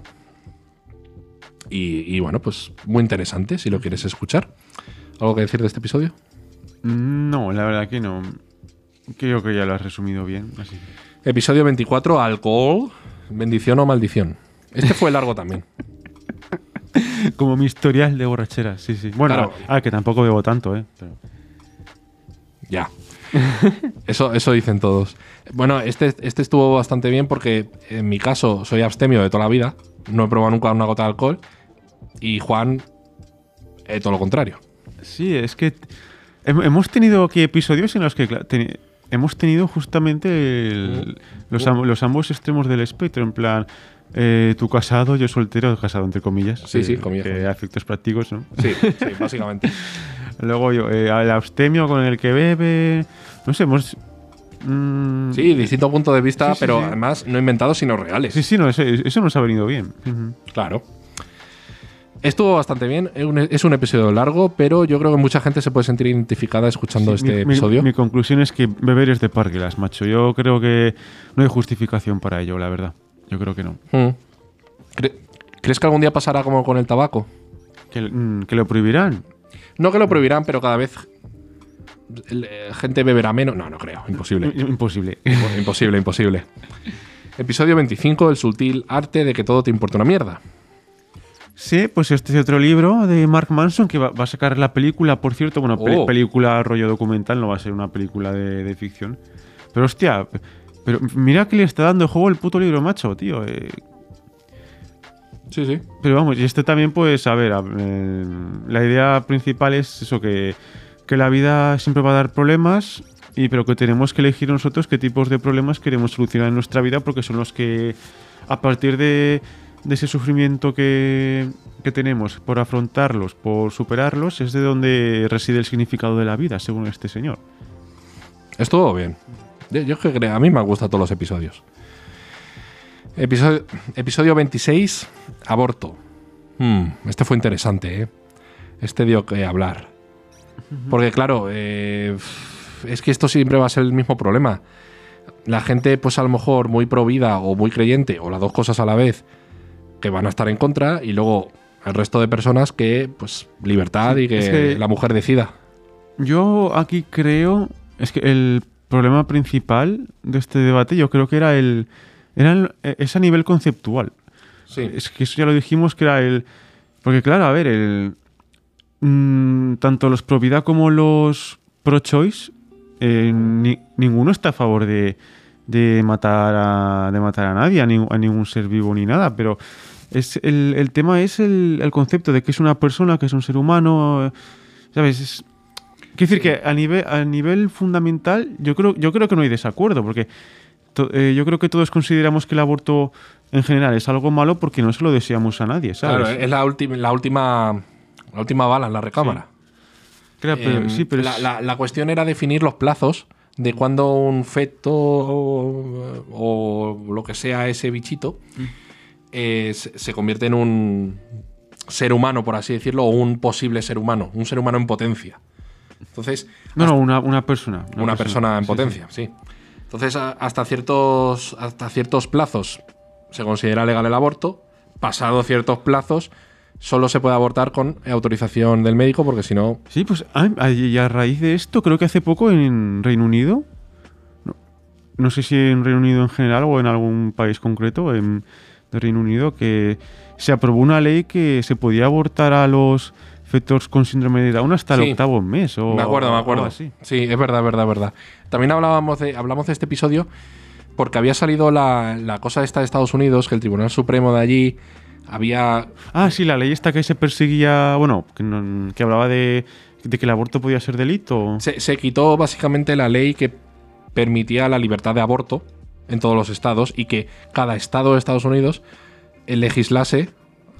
Y, y bueno, pues muy interesante si lo quieres escuchar. ¿Algo que decir de este episodio? No, la verdad que no. Creo que ya lo has resumido bien. Así. Episodio 24, alcohol, bendición o maldición. Este fue largo también. [LAUGHS] Como mi historial de borrachera, sí, sí. Bueno, Claro. ah, que tampoco bebo tanto, ¿eh? Pero- Ya. Eso, eso dicen todos. Bueno, este, este estuvo bastante bien porque en mi caso soy abstemio de toda la vida. No he probado nunca una gota de alcohol. Y Juan, eh, todo lo contrario. Sí, es que hem- hemos tenido aquí episodios en los que hemos tenido justamente el- los, am- los ambos extremos del espectro, en plan, eh, tú casado, yo soltero, casado entre comillas. Sí, sí, comillas, a efectos prácticos, ¿no? Sí, [LAUGHS] sí, básicamente. Luego yo, eh, al abstemio con el que bebe, no sé, hemos... mm, Sí, distinto punto de vista, Sí, sí, pero sí. además no inventados sino reales. Sí, sí, no, eso, eso nos ha venido bien. Claro. Estuvo bastante bien. Es un- episodio largo, pero yo creo que mucha gente se puede sentir identificada escuchando Sí, este mi- episodio. Mi, conclusión es que beber es de parguelas, macho. Yo creo que no hay justificación para ello, la verdad. Yo creo que no. Mm. Cre- ¿Crees que algún día pasará como con el tabaco? Que, mm, que lo prohibirán. No que lo prohibirán, pero cada vez eh, gente beberá menos. No, no creo. Imposible. Imposible. Impo- imposible, imposible. [LAUGHS] Episodio 25, el sutil arte de que todo te importa una mierda. Sí, pues este es otro libro de Mark Manson que va, va a sacar la película, por cierto. Bueno, pe- Oh. película rollo documental, no va a ser una película de, de ficción. Pero hostia, pero mira que le está dando juego el puto libro, macho, tío. eh. Sí, sí. Pero vamos, y este también, pues, a ver, eh, la idea principal es eso, que, que la vida siempre va a dar problemas, y pero que tenemos que elegir nosotros qué tipos de problemas queremos solucionar en nuestra vida, porque son los que, a partir de, de ese sufrimiento que, que tenemos, por afrontarlos, por superarlos, es de donde reside el significado de la vida, según este señor. Estuvo bien. Yo, que creo, a mí me gustan todos los episodios. Episodio, episodio 26, aborto. Hmm, este fue interesante, ¿eh? Este dio que hablar. Porque claro, eh, es que esto siempre va a ser el mismo problema. La gente, pues a lo mejor muy pro vida o muy creyente, o las dos cosas a la vez, que van a estar en contra, y luego el resto de personas que, pues, libertad y que, es que- la mujer decida. Yo aquí creo, es que el problema principal de este debate yo creo que era el, era el- es a nivel conceptual. Sí. Es que eso ya lo dijimos que era el, porque claro, a ver, el mm, tanto los pro vida como los pro choice, eh, ni- ninguno está a favor de, de matar a de matar a nadie, a, ni- a ningún ser vivo ni nada, pero es el, el tema es el, el concepto de que es una persona, que es un ser humano, eh, ¿sabes? Es, quiero decir que a nivel, a nivel fundamental yo creo, yo creo que no hay desacuerdo, porque to- eh, yo creo que todos consideramos que el aborto en general es algo malo porque no se lo deseamos a nadie, ¿sabes? Claro, es la, última la última la última bala en la recámara. Claro, pero- Em, sí, pero la, es- la- la cuestión era definir los plazos de cuando un feto o, o lo que sea ese bichito Mm. Eh, se, convierte en un ser humano, por así decirlo, o un posible ser humano, un ser humano en potencia. Entonces, no, no, una, una persona. una persona en sí, potencia, sí. Entonces, a- hasta ciertos, hasta ciertos plazos se considera legal el aborto. Pasado ciertos plazos, solo se puede abortar con autorización del médico, porque si no. Sí, Sí, pues a, a- y a raíz de esto, creo que hace poco en Reino Unido, no, no sé si en Reino Unido en general o en algún país concreto en, de Reino Unido, que se aprobó una ley que se podía abortar a los fetos con síndrome de Down hasta el Sí. octavo mes. O me acuerdo, me acuerdo. así. Sí, es verdad, verdad, verdad. También hablábamos de, hablamos de este episodio porque había salido la, la cosa esta de Estados Unidos, que el Tribunal Supremo de allí había Ah, sí, la ley esta que se perseguía, bueno, que, no- que hablaba de, de que el aborto podía ser delito. Se, se quitó básicamente la ley que permitía la libertad de aborto en todos los estados y que cada estado de Estados Unidos legislase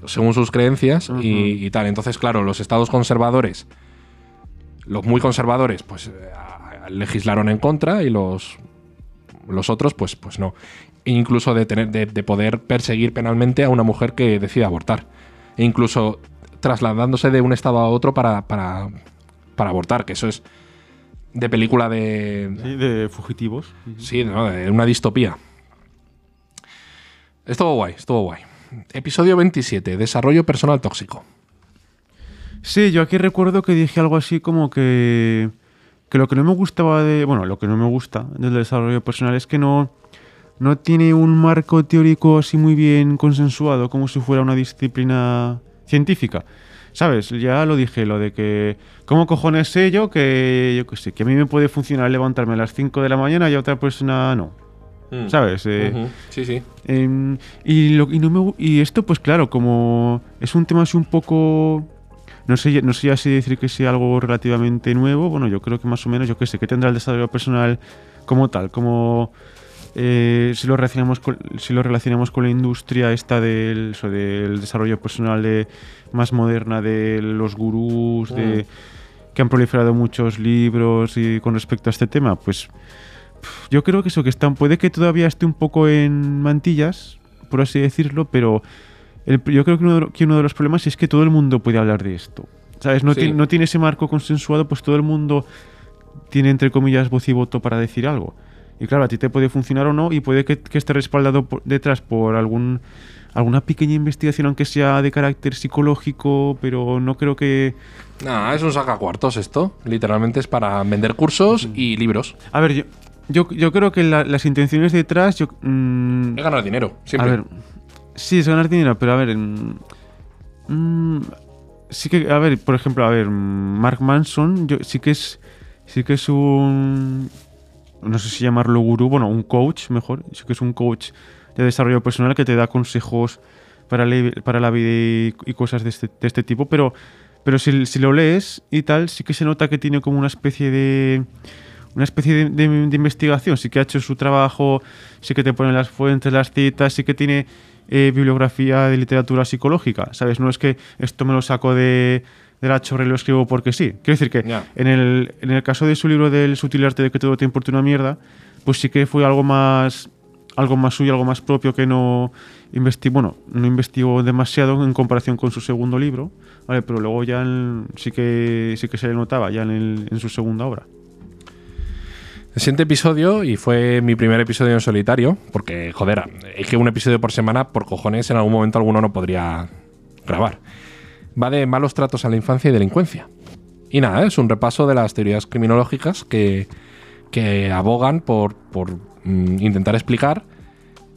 según sus creencias y, y tal. Entonces, claro, los estados conservadores, los muy conservadores, pues eh, legislaron en contra y los, los otros, pues, pues no. E incluso de, tener, de, de poder perseguir penalmente a una mujer que decida abortar. E incluso trasladándose de un estado a otro para, para, para abortar, que eso es de película de. Sí, de fugitivos. Sí, no, de una distopía. Estuvo guay, estuvo guay. Episodio 27, desarrollo personal tóxico. Sí, yo aquí recuerdo que dije algo así como que, que lo que no me gustaba de. Bueno, lo que no me gusta del desarrollo personal es que no, no tiene un marco teórico así muy bien consensuado, como si fuera una disciplina científica. ¿Sabes? Ya lo dije, lo de que. ¿Cómo cojones sé yo que. Yo que sé, que a mí me puede funcionar levantarme a las 5 de la mañana y a otra persona no? ¿Sabes? Eh, Sí, sí. Em, y, lo, y, no me gu- y esto, pues claro, como es un tema así un poco... No sé, no sé ya si decir que sea algo relativamente nuevo. Bueno, yo creo que más o menos, yo qué sé, que tendrá el desarrollo personal como tal, como eh, si, lo relacionamos con, si lo relacionamos con la industria esta del, eso, del desarrollo personal de, más moderna de los gurús, de, que han proliferado muchos libros y con respecto a este tema, pues yo creo que eso que están puede que todavía esté un poco en mantillas, por así decirlo, pero el- yo creo que uno, de, lo- que uno de los problemas es que todo el mundo puede hablar de esto. ¿Sabes? No, Sí. tiene, no tiene ese marco consensuado, pues todo el mundo tiene, entre comillas, voz y voto para decir algo. Y claro, a ti te puede funcionar o no, y puede que, que esté respaldado por- detrás por algún alguna pequeña investigación, aunque sea de carácter psicológico, pero no creo que... Nah, es un sacacuartos esto. Literalmente es para vender cursos y libros. A ver, yo, yo, yo creo que la- las intenciones detrás... Yo, mm, Es ganar dinero, A siempre. ver, sí, es ganar dinero, pero a ver. mm, mm, sí que, a ver, por ejemplo, a ver, Mark Manson, yo sí que es. Sí que es un. No sé si llamarlo gurú, bueno, un coach, mejor. Sí que es un coach de desarrollo personal que te da consejos para, la- para la vida y, cosas de este, de este tipo, pero. Pero si, si lo lees y tal, sí que se nota que tiene como una especie de una especie de investigación. Sí que ha hecho su trabajo, sí que te pone las fuentes, las citas, sí que tiene eh, bibliografía de literatura psicológica. ¿Sabes? No es que esto me lo saco de, de la chorra y lo escribo porque sí. Quiero decir que en, el, en el caso de su libro del sutil arte de que todo te importa una mierda, pues sí que fue algo más algo más suyo, algo más propio que no investigó, bueno, no investigó demasiado en comparación con su segundo libro, ¿vale? Pero luego ya en- sí que sí que se le notaba ya en, el- en su segunda obra. El siguiente episodio, y fue mi primer episodio en solitario, porque, joder, es que un episodio por semana, por cojones, en algún momento alguno no podría grabar. Va de malos tratos a la infancia y delincuencia. Y nada, es un repaso de las teorías criminológicas que, que abogan por, por mm, intentar explicar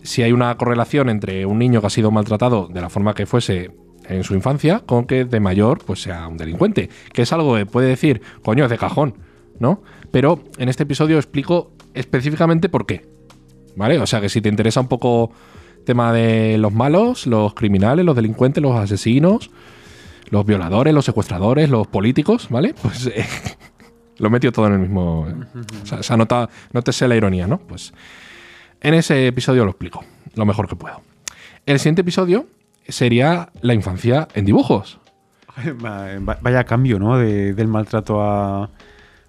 si hay una correlación entre un niño que ha sido maltratado de la forma que fuese en su infancia con que de mayor pues sea un delincuente. Que es algo que puede decir, coño, es de cajón, ¿no? Pero en este episodio explico específicamente por qué. ¿Vale? O sea que si te interesa un poco tema de los malos, los criminales, los delincuentes, los asesinos, los violadores, los secuestradores, los políticos, ¿vale? [LAUGHS] Pues eh, lo metió todo en el mismo. O sea, se anota, nótese la ironía, ¿no? Pues en ese episodio lo explico, lo mejor que puedo. El siguiente episodio sería la infancia en dibujos. Vaya cambio, ¿no? De- del maltrato a,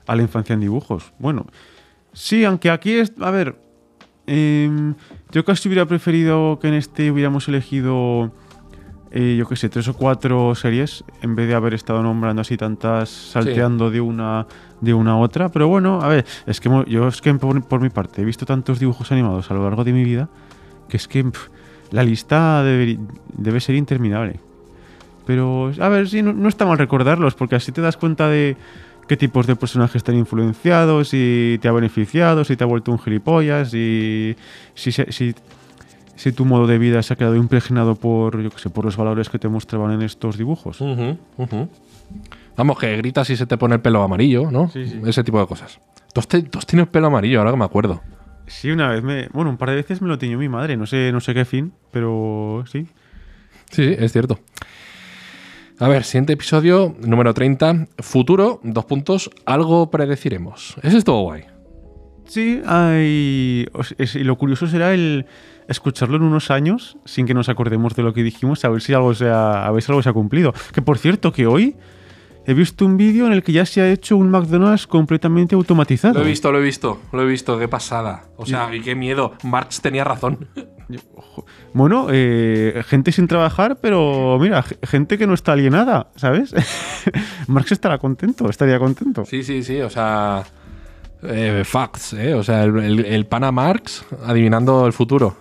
a la infancia en dibujos. Bueno, sí, aunque aquí es. A ver. em, yo casi hubiera preferido que en este hubiéramos elegido. Eh, yo qué sé, tres o cuatro series. En vez de haber estado nombrando así tantas. salteando de una de una a otra. Pero bueno, a ver, es que yo es que por, por mi parte he visto tantos dibujos animados a lo largo de mi vida. Que es que la lista debe, debe ser interminable. Pero, a ver, sí, no, no está mal recordarlos, porque así te das cuenta de qué tipos de personajes te han influenciado, si te ha beneficiado, si te ha vuelto un gilipollas, y si, se- si, si tu modo de vida se ha quedado impregnado por, yo qué sé, por los valores que te mostraban en estos dibujos. Vamos, que gritas y se te pone el pelo amarillo, ¿no? Sí, sí. Ese tipo de cosas. ¿Tú has, tenido el pelo amarillo, ahora que me acuerdo. Sí, una vez me. Bueno, un par de veces me lo tiñó mi madre, no sé, no sé qué fin, pero sí. Sí, sí, es cierto. A ver, siguiente episodio, número 30. Futuro, dos puntos, algo predeciremos. Ese estuvo guay. Sí, y lo curioso será el escucharlo en unos años sin que nos acordemos de lo que dijimos, a ver si algo se ha, a ver si algo se ha cumplido. Que por cierto, que hoy he visto un vídeo en el que ya se ha hecho un McDonald's completamente automatizado. Lo he visto, lo he visto, lo he visto, qué pasada. O sea, y qué miedo. Marx tenía razón. [LAUGHS] Bueno, eh, gente sin trabajar, pero mira, gente que no está alienada, ¿sabes? [LAUGHS] Marx estará contento, estaría contento. Sí, sí, sí, o sea. Eh, facts, ¿eh? O sea, el, el, el pana Marx adivinando el futuro.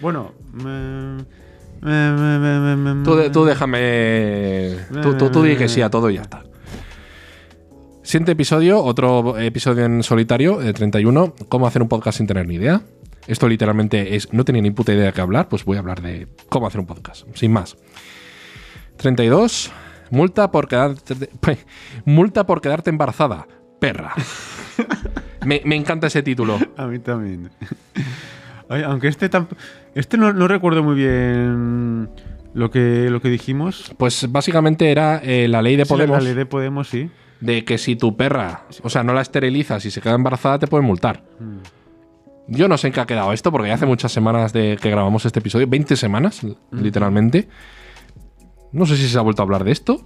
Bueno, me- me- Tú, déjame. Tú, tú, tú di que sí a todo y ya está. Siguiente episodio, otro episodio en solitario, de 31. ¿Cómo hacer un podcast sin tener ni idea? Esto literalmente es. No tenía ni puta idea de qué hablar, pues voy a hablar de cómo hacer un podcast, sin más. 32. Multa por quedarte. [LAUGHS] Multa por quedarte embarazada. Perra. Me, me encanta ese título. A mí también. Ay, aunque este este no, no recuerdo muy bien lo que, lo que dijimos. Pues básicamente era eh, la ley de Sí, la- Podemos. La ley de Podemos, sí. de que si tu perra, o sea, no la esterilizas y se queda embarazada, te pueden multar. Yo no sé en qué ha quedado esto, porque ya hace muchas semanas de que grabamos este episodio, 20 semanas, literalmente. No sé si se ha vuelto a hablar de esto.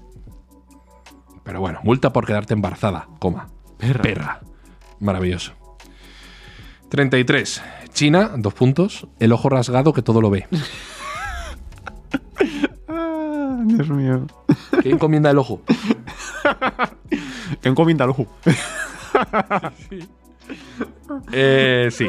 Pero bueno, multa por quedarte embarazada, coma. Perra. Perra. Maravilloso. 33. China, dos puntos. El ojo rasgado que todo lo ve. [LAUGHS] Ah, Dios mío. ¿Qué encomienda el ojo? ¿Qué encomienda el ojo? [LAUGHS] Eh, sí.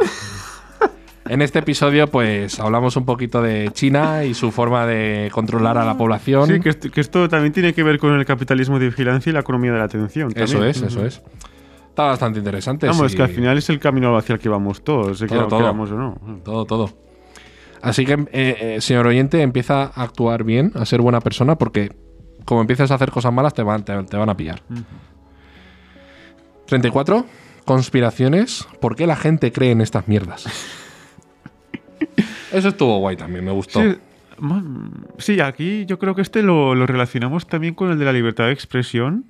En este episodio, pues hablamos un poquito de China y su forma de controlar a la población. Sí, que esto, que esto también tiene que ver con el capitalismo de vigilancia y la economía de la atención. eso es, eso es. Está bastante interesante. Vamos, es que al final es el camino hacia el que vamos todos, Todo, todo. queramos o no. Todo, todo. Así que, eh, eh, señor oyente, empieza a actuar bien, a ser buena persona, porque como empiezas a hacer cosas malas, te van, te, te van a pillar. 34. Conspiraciones. ¿Por qué la gente cree en estas mierdas? [LAUGHS] Eso estuvo guay también, me gustó. Sí, aquí yo creo que este lo, lo relacionamos también con el de la libertad de expresión.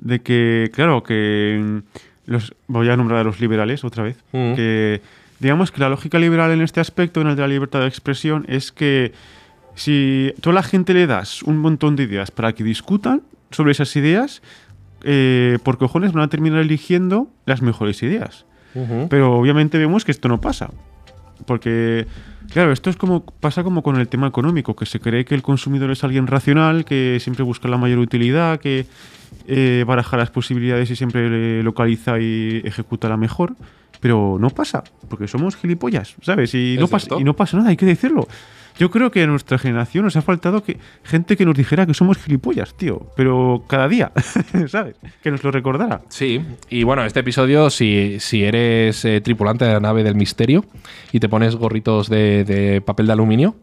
De que, claro, que mm, los, voy a nombrar a los liberales otra vez. Mm. Que digamos que la lógica liberal en este aspecto, en el de la libertad de expresión, es que si tú a la gente le das un montón de ideas para que discutan sobre esas ideas, eh, por cojones van a terminar eligiendo las mejores ideas. Pero obviamente vemos que esto no pasa. Porque, claro, esto es como pasa como con el tema económico, que se cree que el consumidor es alguien racional, que siempre busca la mayor utilidad, que eh, baraja las posibilidades y siempre localiza y ejecuta la mejor. Pero no pasa, porque somos gilipollas, ¿sabes? Y, no, pasa, y no pasa nada, hay que decirlo. Yo creo que a nuestra generación nos ha faltado que gente que nos dijera que somos gilipollas, tío. Pero cada día, [LAUGHS] ¿sabes? Que nos lo recordara. Sí, y bueno, este episodio, si, si eres eh, tripulante de la nave del misterio y te pones gorritos de, papel de aluminio,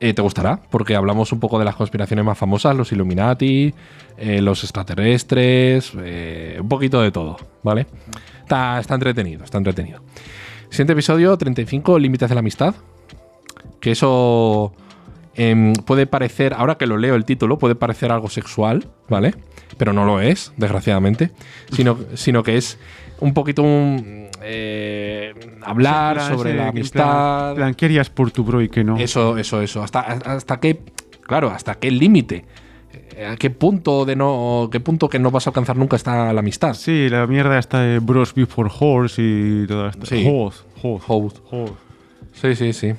eh, te gustará, porque hablamos un poco de las conspiraciones más famosas, los Illuminati, eh, los extraterrestres, un poquito de todo, ¿vale? Está, está entretenido, está entretenido. Siguiente episodio, 35, Límites de la Amistad. Que eso em, puede parecer, ahora que lo leo el título, puede parecer algo sexual, ¿vale? Pero no lo es, desgraciadamente. Sino, sino que es un poquito un, eh, hablar sobre la amistad. plan, plan, ¿qué harías por tu bro y qué no? Eso, eso, eso. Hasta, hasta qué. Claro, hasta qué límite. Eh, ¿A qué punto de no. qué punto que no vas a alcanzar nunca está la amistad? Sí, la mierda está de Bros Before Horse y toda esta. Sí. Host. Sí, sí, sí.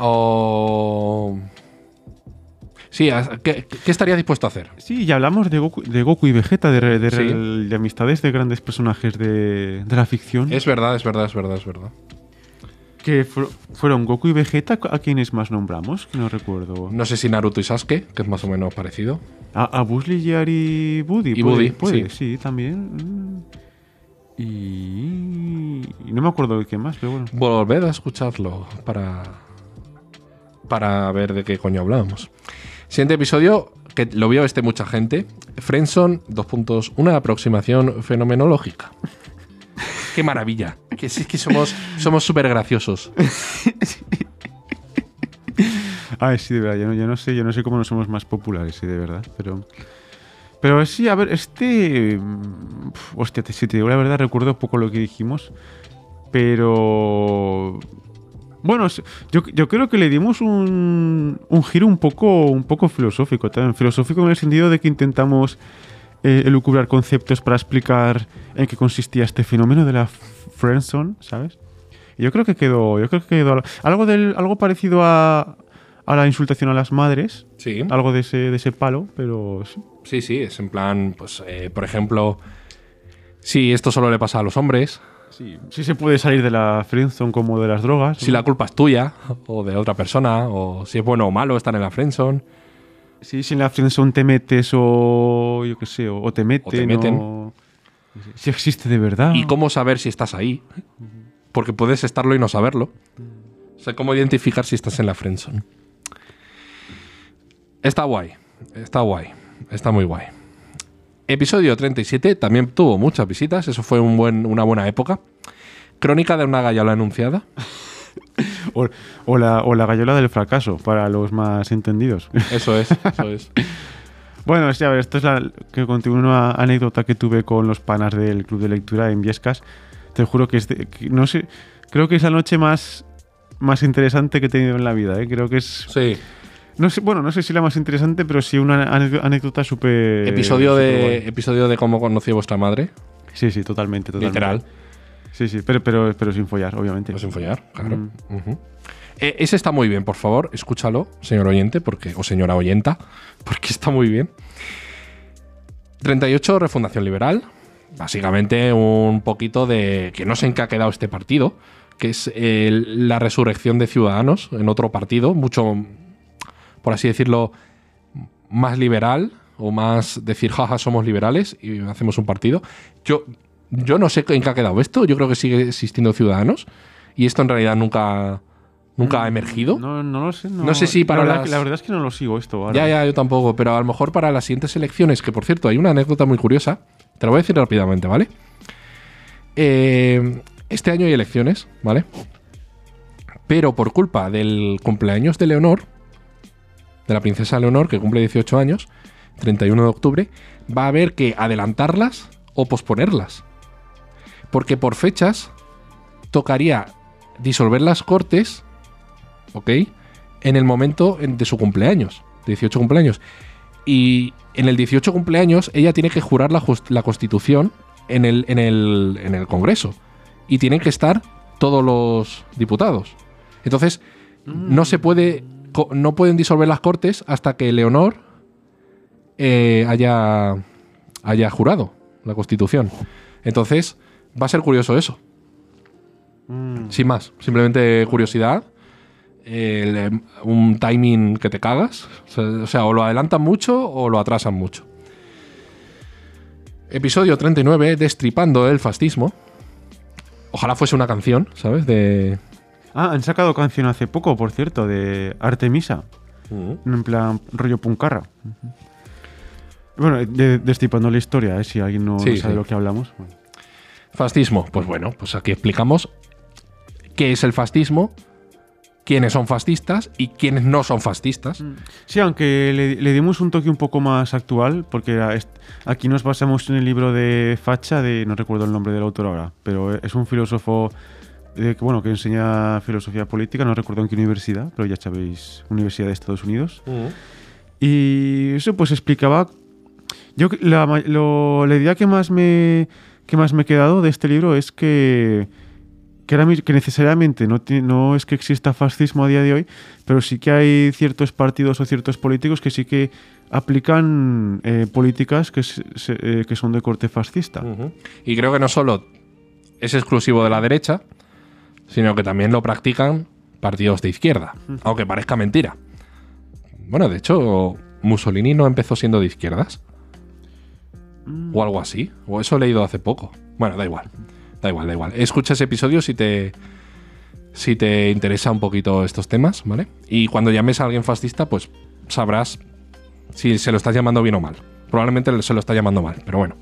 O. Sí, ¿qué, qué estaría dispuesto a hacer? Sí, y hablamos de Goku, de Goku y Vegeta, de, de- Sí. de amistades de grandes personajes de, de la ficción. Es verdad, es verdad, es verdad, es verdad. Que fu- fueron Goku y Vegeta, ¿a quienes más nombramos? Que no recuerdo. No sé si Naruto y Sasuke, que es más o menos parecido. A, a y Buddy. Y puede, sí. sí. también. Y... y no me acuerdo de qué más, pero bueno. Volved a escucharlo para. Para ver de qué coño hablábamos. Siguiente episodio, que lo vio este mucha gente. Friendson, dos puntos, una aproximación fenomenológica. [LAUGHS] Qué maravilla. Que sí, es que somos somos súper graciosos. [LAUGHS] Ay, sí, de verdad, yo no, yo no sé, yo no sé cómo no somos más populares, sí, de verdad, pero... Pero sí, a ver, este... pf, Hostia, te- si te digo la verdad, recuerdo poco lo que dijimos, pero... Bueno, yo, yo creo que le dimos un, un giro un poco, un poco filosófico también. Filosófico en el sentido de que intentamos eh, elucubrar conceptos para explicar en qué consistía este fenómeno de la friendzone, ¿sabes? Y yo creo que quedó, yo creo que quedó al- algo del, algo parecido a, a la insultación a las madres, Sí. algo de ese, de ese palo, pero sí. Sí, sí, es en plan, pues, eh, por ejemplo, si esto solo le pasa a los hombres, Sí, sí se puede salir de la friendzone como de las drogas. si la culpa es tuya o de otra persona, o si es bueno o malo estar en la friendzone. Sí, si en la friendzone te metes o yo qué sé, o, o te meten meten. o- Si existe de verdad. ¿Y cómo saber si estás ahí? Porque puedes estarlo y no saberlo. O sea, cómo identificar si estás en la friendzone. Está guay, está guay, está muy guay. Episodio 37 también tuvo muchas visitas, eso fue un buen, una buena época. Crónica de una gallola anunciada. [LAUGHS] O, o la, o la gallola del fracaso, para los más entendidos. Eso es, eso es. [LAUGHS] Bueno, sí, a ver, esto es la que conté una anécdota que tuve con los panas del club de lectura en Viescas. Te juro que es de- que no sé, creo que es la noche más más interesante que he tenido en la vida, ¿eh? Creo que es Sí. No sé, bueno, no sé si la más interesante, pero sí una anécdota súper Episodio de, episodio de cómo conocí a vuestra madre. Sí, sí, totalmente, totalmente. Literal. Sí, sí, pero pero pero sin follar, obviamente. Sin follar, claro. Mm. Ujú. Eh, ese está muy bien, por favor, escúchalo, señor oyente, porque, o señora oyenta, [LAUGHS] porque está muy bien. 38, refundación liberal. Básicamente un poquito de que no sé en qué ha quedado este partido, que es la resurrección de Ciudadanos en otro partido, mucho, por así decirlo, más liberal o más decir, jaja, somos liberales y hacemos un partido. Yo, yo no sé en qué ha quedado esto, yo creo que sigue existiendo Ciudadanos y esto en realidad nunca, nunca ha emergido. No, no lo sé. No, No sé si para la verdad, las- la verdad es que no lo sigo esto. ahora. Ya, ya, yo tampoco, pero a lo mejor para las siguientes elecciones, que por cierto, hay una anécdota muy curiosa, te la voy a decir rápidamente, ¿vale? Eh, este año hay elecciones, ¿vale? Pero por culpa del cumpleaños de Leonor, de la princesa Leonor, que cumple 18 años, 31 de octubre, va a haber que adelantarlas o posponerlas. Porque por fechas tocaría disolver las cortes, ¿ok? En el momento en- de su cumpleaños, 18 cumpleaños. Y en el 18 cumpleaños ella tiene que jurar la constitución en el, en, el, en el Congreso. Y tienen que estar todos los diputados. Entonces, no se puede. No pueden disolver las cortes hasta que Leonor eh, haya, haya jurado la constitución. Entonces, va a ser curioso eso. Mm. Sin más, simplemente curiosidad. el, em, un timing que te cagas. O sea, o sea, o lo adelantan mucho o lo atrasan mucho. Episodio 39, Destripando el fascismo. Ojalá fuese una canción, ¿sabes? De... Ah, han sacado canción hace poco, por cierto, de Artemisa. En plan rollo puncarra. Bueno, de, destripando la historia, ¿eh? si alguien no Sí, sabe sí. de lo que hablamos. Bueno. Fascismo. Pues bueno, pues aquí explicamos qué es el fascismo, quiénes son fascistas y quiénes no son fascistas. Sí, aunque le, le dimos un toque un poco más actual, porque aquí nos basamos en el libro de Facha, de no recuerdo el nombre del autor ahora, pero es un filósofo eh, que, bueno, que enseña filosofía política, no recuerdo en qué universidad, pero ya sabéis, Universidad de Estados Unidos. Y eso pues explicaba. Yo la, lo- la idea que más me que más me he quedado de este libro es que que, necesariamente no, no es que exista fascismo a día de hoy, pero sí que hay ciertos partidos o ciertos políticos que sí que aplican eh, políticas que, se- eh, que son de corte fascista. Ujú. Y creo que no solo es exclusivo de la derecha, sino que también lo practican partidos de izquierda, aunque parezca mentira. Bueno, de hecho, Mussolini no empezó siendo de izquierdas. O algo así. O eso he leído hace poco. Bueno, da igual. Da igual, da igual. Escucha ese episodio si te. Si te interesa un poquito estos temas, ¿vale? Y cuando llames a alguien fascista, pues sabrás si se lo estás llamando bien o mal. Probablemente se lo está llamando mal, pero bueno.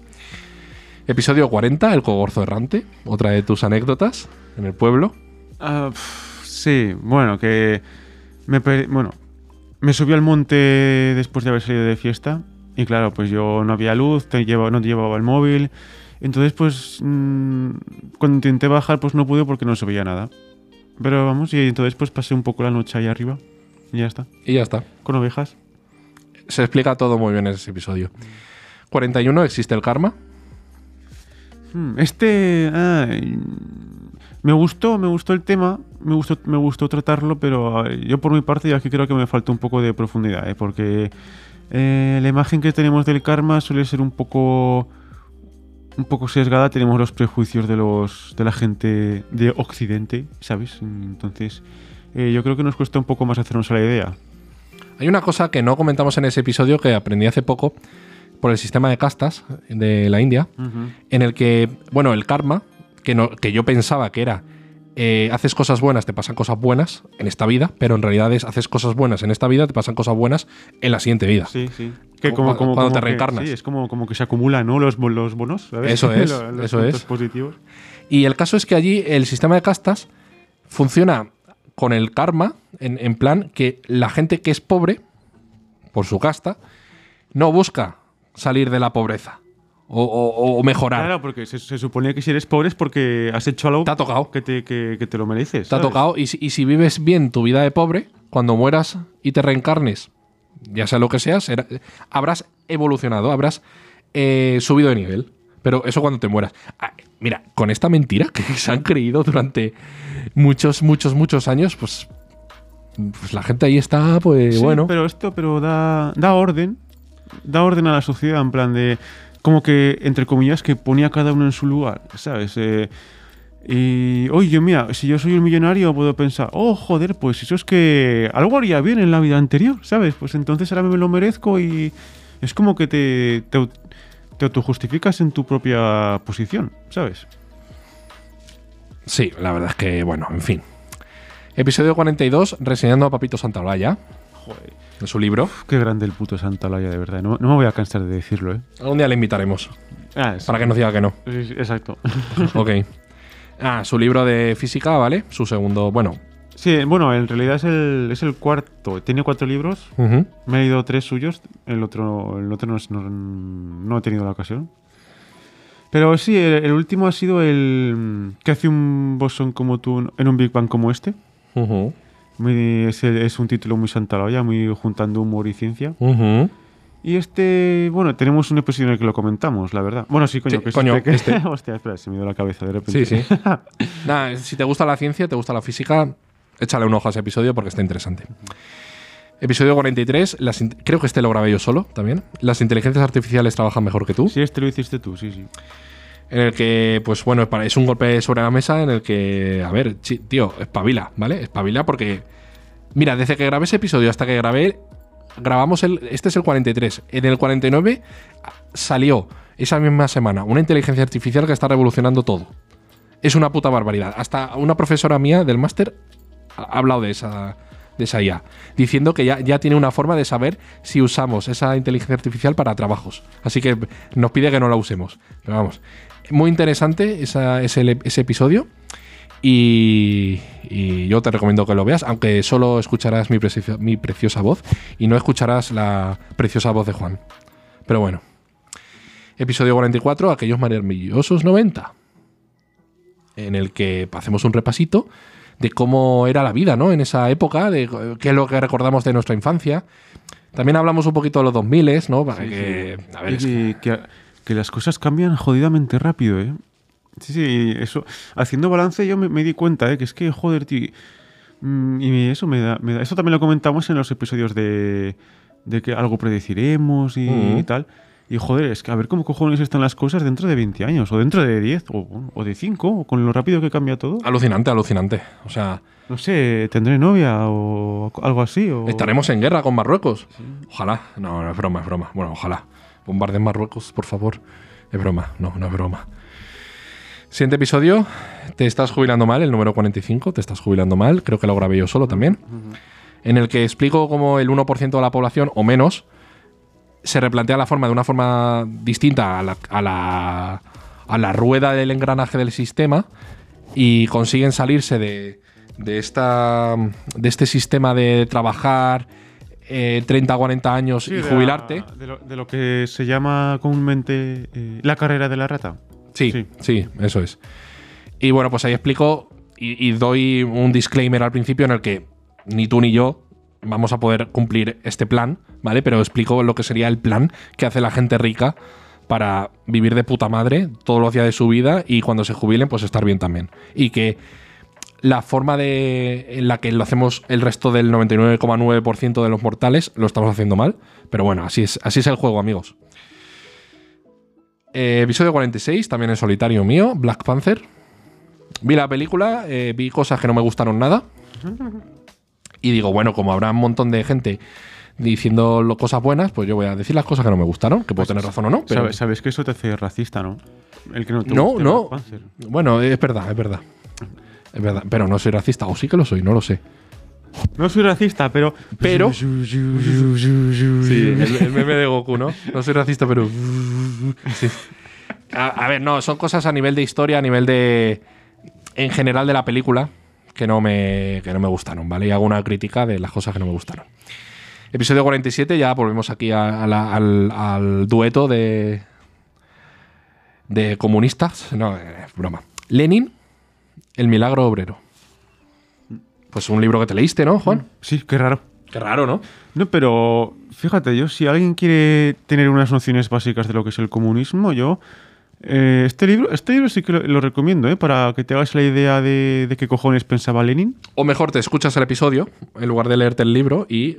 Episodio 40, el cogorzo errante. Otra de tus anécdotas en el pueblo. Ah, sí, bueno, que me, bueno, me subí al monte después de haber salido de fiesta y claro, pues yo no había luz, te no llevaba el móvil. Entonces, pues mm, cuando intenté bajar, pues no pude porque no se veía nada. Pero vamos, y entonces pues pasé un poco la noche ahí arriba y ya está. Y ya está. Con ovejas. Se explica todo muy bien en ese episodio. 41, existe el karma. Hmm, Este. me gustó, me gustó el tema, me gustó, me gustó tratarlo, pero yo por mi parte ya que creo que me falta un poco de profundidad, ¿eh? porque eh, la imagen que tenemos del karma suele ser un poco un poco sesgada, tenemos los prejuicios de los de la gente de Occidente, ¿sabes? Entonces eh, yo creo que nos cuesta un poco más hacernos la idea. Hay una cosa que no comentamos en ese episodio que aprendí hace poco por el sistema de castas de la India, en el que, bueno, el karma, que, no, que yo pensaba que era eh, haces cosas buenas, te pasan cosas buenas en esta vida, pero en realidad es haces cosas buenas en esta vida, te pasan cosas buenas en la siguiente vida. Sí, sí. Como cu- cuando te que- reencarnas. sí, es como, como que se acumulan, ¿no? Los, los bonos. ¿sabes? Eso [LAUGHS] es, Los- los eso es. positivos. Y el caso es que allí el sistema de castas funciona con el karma, en, en plan que la gente que es pobre, por su casta, no busca salir de la pobreza o, o- o mejorar. Claro, porque se, se supone que si eres pobre es porque has hecho algo Te ha tocado. que te, que, que te lo mereces. Te ha tocado. Y, si- y si vives bien tu vida de pobre, cuando mueras y te reencarnes, ya sea lo que sea, será- habrás evolucionado, habrás eh, subido de nivel. Pero eso cuando te mueras. Ah, mira, con esta mentira que [LAUGHS] se han creído durante muchos, muchos, muchos años, pues, pues la gente ahí está, pues Sí, bueno. pero esto pero da, da orden. Da orden a la sociedad, en plan de. Como que, entre comillas, que ponía a cada uno en su lugar, ¿sabes? Eh, y, oye, mira, si yo soy un millonario, puedo pensar, oh, joder, pues eso es que algo haría bien en la vida anterior, ¿sabes? Pues entonces ahora me lo merezco y es como que te, te, te autojustificas en tu propia posición, ¿sabes? Sí, la verdad es que, bueno, en fin. Episodio 42, reseñando a Papito Santaolalla, Joder, de su libro. qué grande el puto Santa Laia, de verdad. No, no me voy a cansar de decirlo, ¿eh? Algún día le invitaremos, Ah, sí. para que nos diga que no. Sí, sí, exacto. [LAUGHS] Ok. Ah, su libro de física, ¿vale? Su segundo, bueno. Sí, bueno, en realidad es el, es el cuarto. Tiene cuatro libros. Me he leído tres suyos. El otro, el otro no, es- no- no he tenido la ocasión. Pero sí, el, el último ha sido el mm, que hace un bosón como tú en un Big Bang como este. Ujú. Muy- es, un título muy santa la olla, muy juntando humor y ciencia. Y este, bueno, tenemos un episodio en el que lo comentamos, la verdad. Bueno, sí, coño, Sí, que coño, este, que- este. [LAUGHS] Hostia, espera, se me dio la cabeza de repente. Sí, sí. [LAUGHS] Nada, si te gusta la ciencia, te gusta la física, échale un ojo a ese episodio porque está interesante. Episodio 43, las creo que este lo grabé yo solo también. Las inteligencias artificiales trabajan mejor que tú. Sí, este lo hiciste tú, sí, sí. En el que, pues bueno, es un golpe sobre la mesa en el que, a ver, tío, espabila, ¿vale? Espabila porque Mira, desde que grabé ese episodio hasta que grabé. Grabamos el. Este es el 43. En el 49 salió esa misma semana una inteligencia artificial que está revolucionando todo. Es una puta barbaridad. Hasta una profesora mía del máster ha hablado de esa, de esa IA, diciendo que ya, ya tiene una forma de saber si usamos esa inteligencia artificial para trabajos. Así que nos pide que no la usemos. Pero vamos, muy interesante esa- ese, ese episodio. Y, y yo te recomiendo que lo veas, aunque solo escucharás mi, precio- mi preciosa voz y no escucharás la preciosa voz de Juan. Pero bueno. Episodio 44, aquellos maravillosos 90. En el que hacemos un repasito de cómo era la vida, ¿no? En esa época, de qué es lo que recordamos de nuestra infancia. También hablamos un poquito de los 2000, ¿no? Para que, a ver, Y es que- que, que- las cosas cambian jodidamente rápido, ¿eh? Sí, sí, eso. Haciendo balance yo me, me di cuenta, ¿eh? Que es que, joder, tío. mm, Y eso me da, me da- Eso también lo comentamos en los episodios de, de que algo predeciremos y, tal. Y joder, es que a ver cómo cojones están las cosas dentro de 20 años, o dentro de 10, o, o de 5, o con lo rápido que cambia todo. alucinante, alucinante. O sea, No sé, tendré novia o algo así. O... estaremos en guerra con Marruecos. Ojalá. No, no es broma, es broma. Bueno, ojalá. Bombarden Marruecos, por favor. Es broma, no, no es broma. Siguiente episodio, te estás jubilando mal, el número 45, te estás jubilando mal, creo que lo grabé yo solo también, en el que explico cómo el 1% de la población, o menos, se replantea la forma de una forma distinta a la, a la, a la rueda del engranaje del sistema y consiguen salirse de, de, esta, de este sistema de trabajar eh, 30, 40 años Sí, y la- jubilarte. de, lo, de lo que se llama comúnmente eh, la carrera de la rata. Sí, Sí. sí, eso es. Y bueno, pues ahí explico y, y doy un disclaimer al principio en el que ni tú ni yo vamos a poder cumplir este plan, ¿vale? Pero explico lo que sería el plan que hace la gente rica para vivir de puta madre todos los días de su vida y cuando se jubilen, pues estar bien también. Y que la forma de, en la que lo hacemos el resto del 99,9% de los mortales lo estamos haciendo mal. Pero bueno, así es, así es el juego, amigos. Eh, episodio 46, también en solitario mío, Black Panther. Vi la película, eh, vi cosas que no me gustaron nada. Y digo, bueno, como habrá un montón de gente diciendo cosas buenas, pues yo voy a decir las cosas que no me gustaron, que puedo tener razón o no. Pero Sabes, que eso te hace racista, ¿no? El que no te No, no. Bueno, es verdad, es verdad. Es verdad, pero no soy racista, o sí que lo soy, no lo sé. No soy racista, pero. Pero- Sí, el, el meme de Goku, ¿no? No soy racista, pero. Sí. A, a ver, no, son cosas a nivel de historia, a nivel de. En general de la película, que no me, que no me gustaron, ¿vale? Y hago una crítica de las cosas que no me gustaron. Episodio 47, ya volvemos aquí a- a la- al, al dueto de. de comunistas. No, eh, broma. Lenin, El milagro obrero. Pues un libro que te leíste, ¿no, Juan? Sí, qué raro. Qué raro, ¿no? No, pero fíjate, yo, si alguien quiere tener unas nociones básicas de lo que es el comunismo, yo. eh, este libro este libro sí que lo, lo recomiendo, ¿eh? Para que te hagas la idea de, de qué cojones pensaba Lenin. O mejor te escuchas el episodio en lugar de leerte el libro y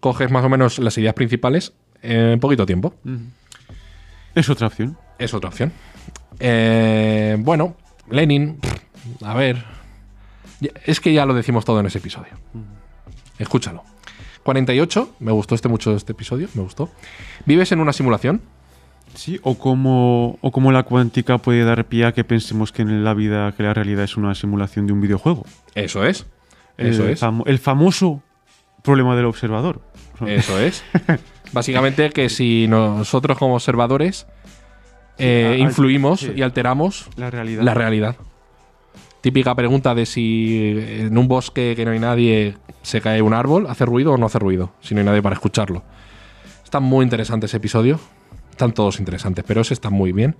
coges más o menos las ideas principales en poquito tiempo. Es otra opción. Es otra opción. Eh, bueno, Lenin, pff, a ver. Es que ya lo decimos todo en ese episodio. Escúchalo. 48, me gustó este mucho este episodio, me gustó. ¿Vives en una simulación? Sí, o como, o como la cuántica puede dar pie a que pensemos que en la vida, que la realidad es una simulación de un videojuego. Eso es. Eso el, es. famo- el famoso problema del observador. Eso es. [LAUGHS] Básicamente que si nosotros como observadores eh, influimos sí. y alteramos La realidad. la realidad. Típica pregunta de si en un bosque que no hay nadie se cae un árbol, ¿hace ruido o no hace ruido? Si no hay nadie para escucharlo. Está muy interesante ese episodio. Están todos interesantes, pero ese está muy bien.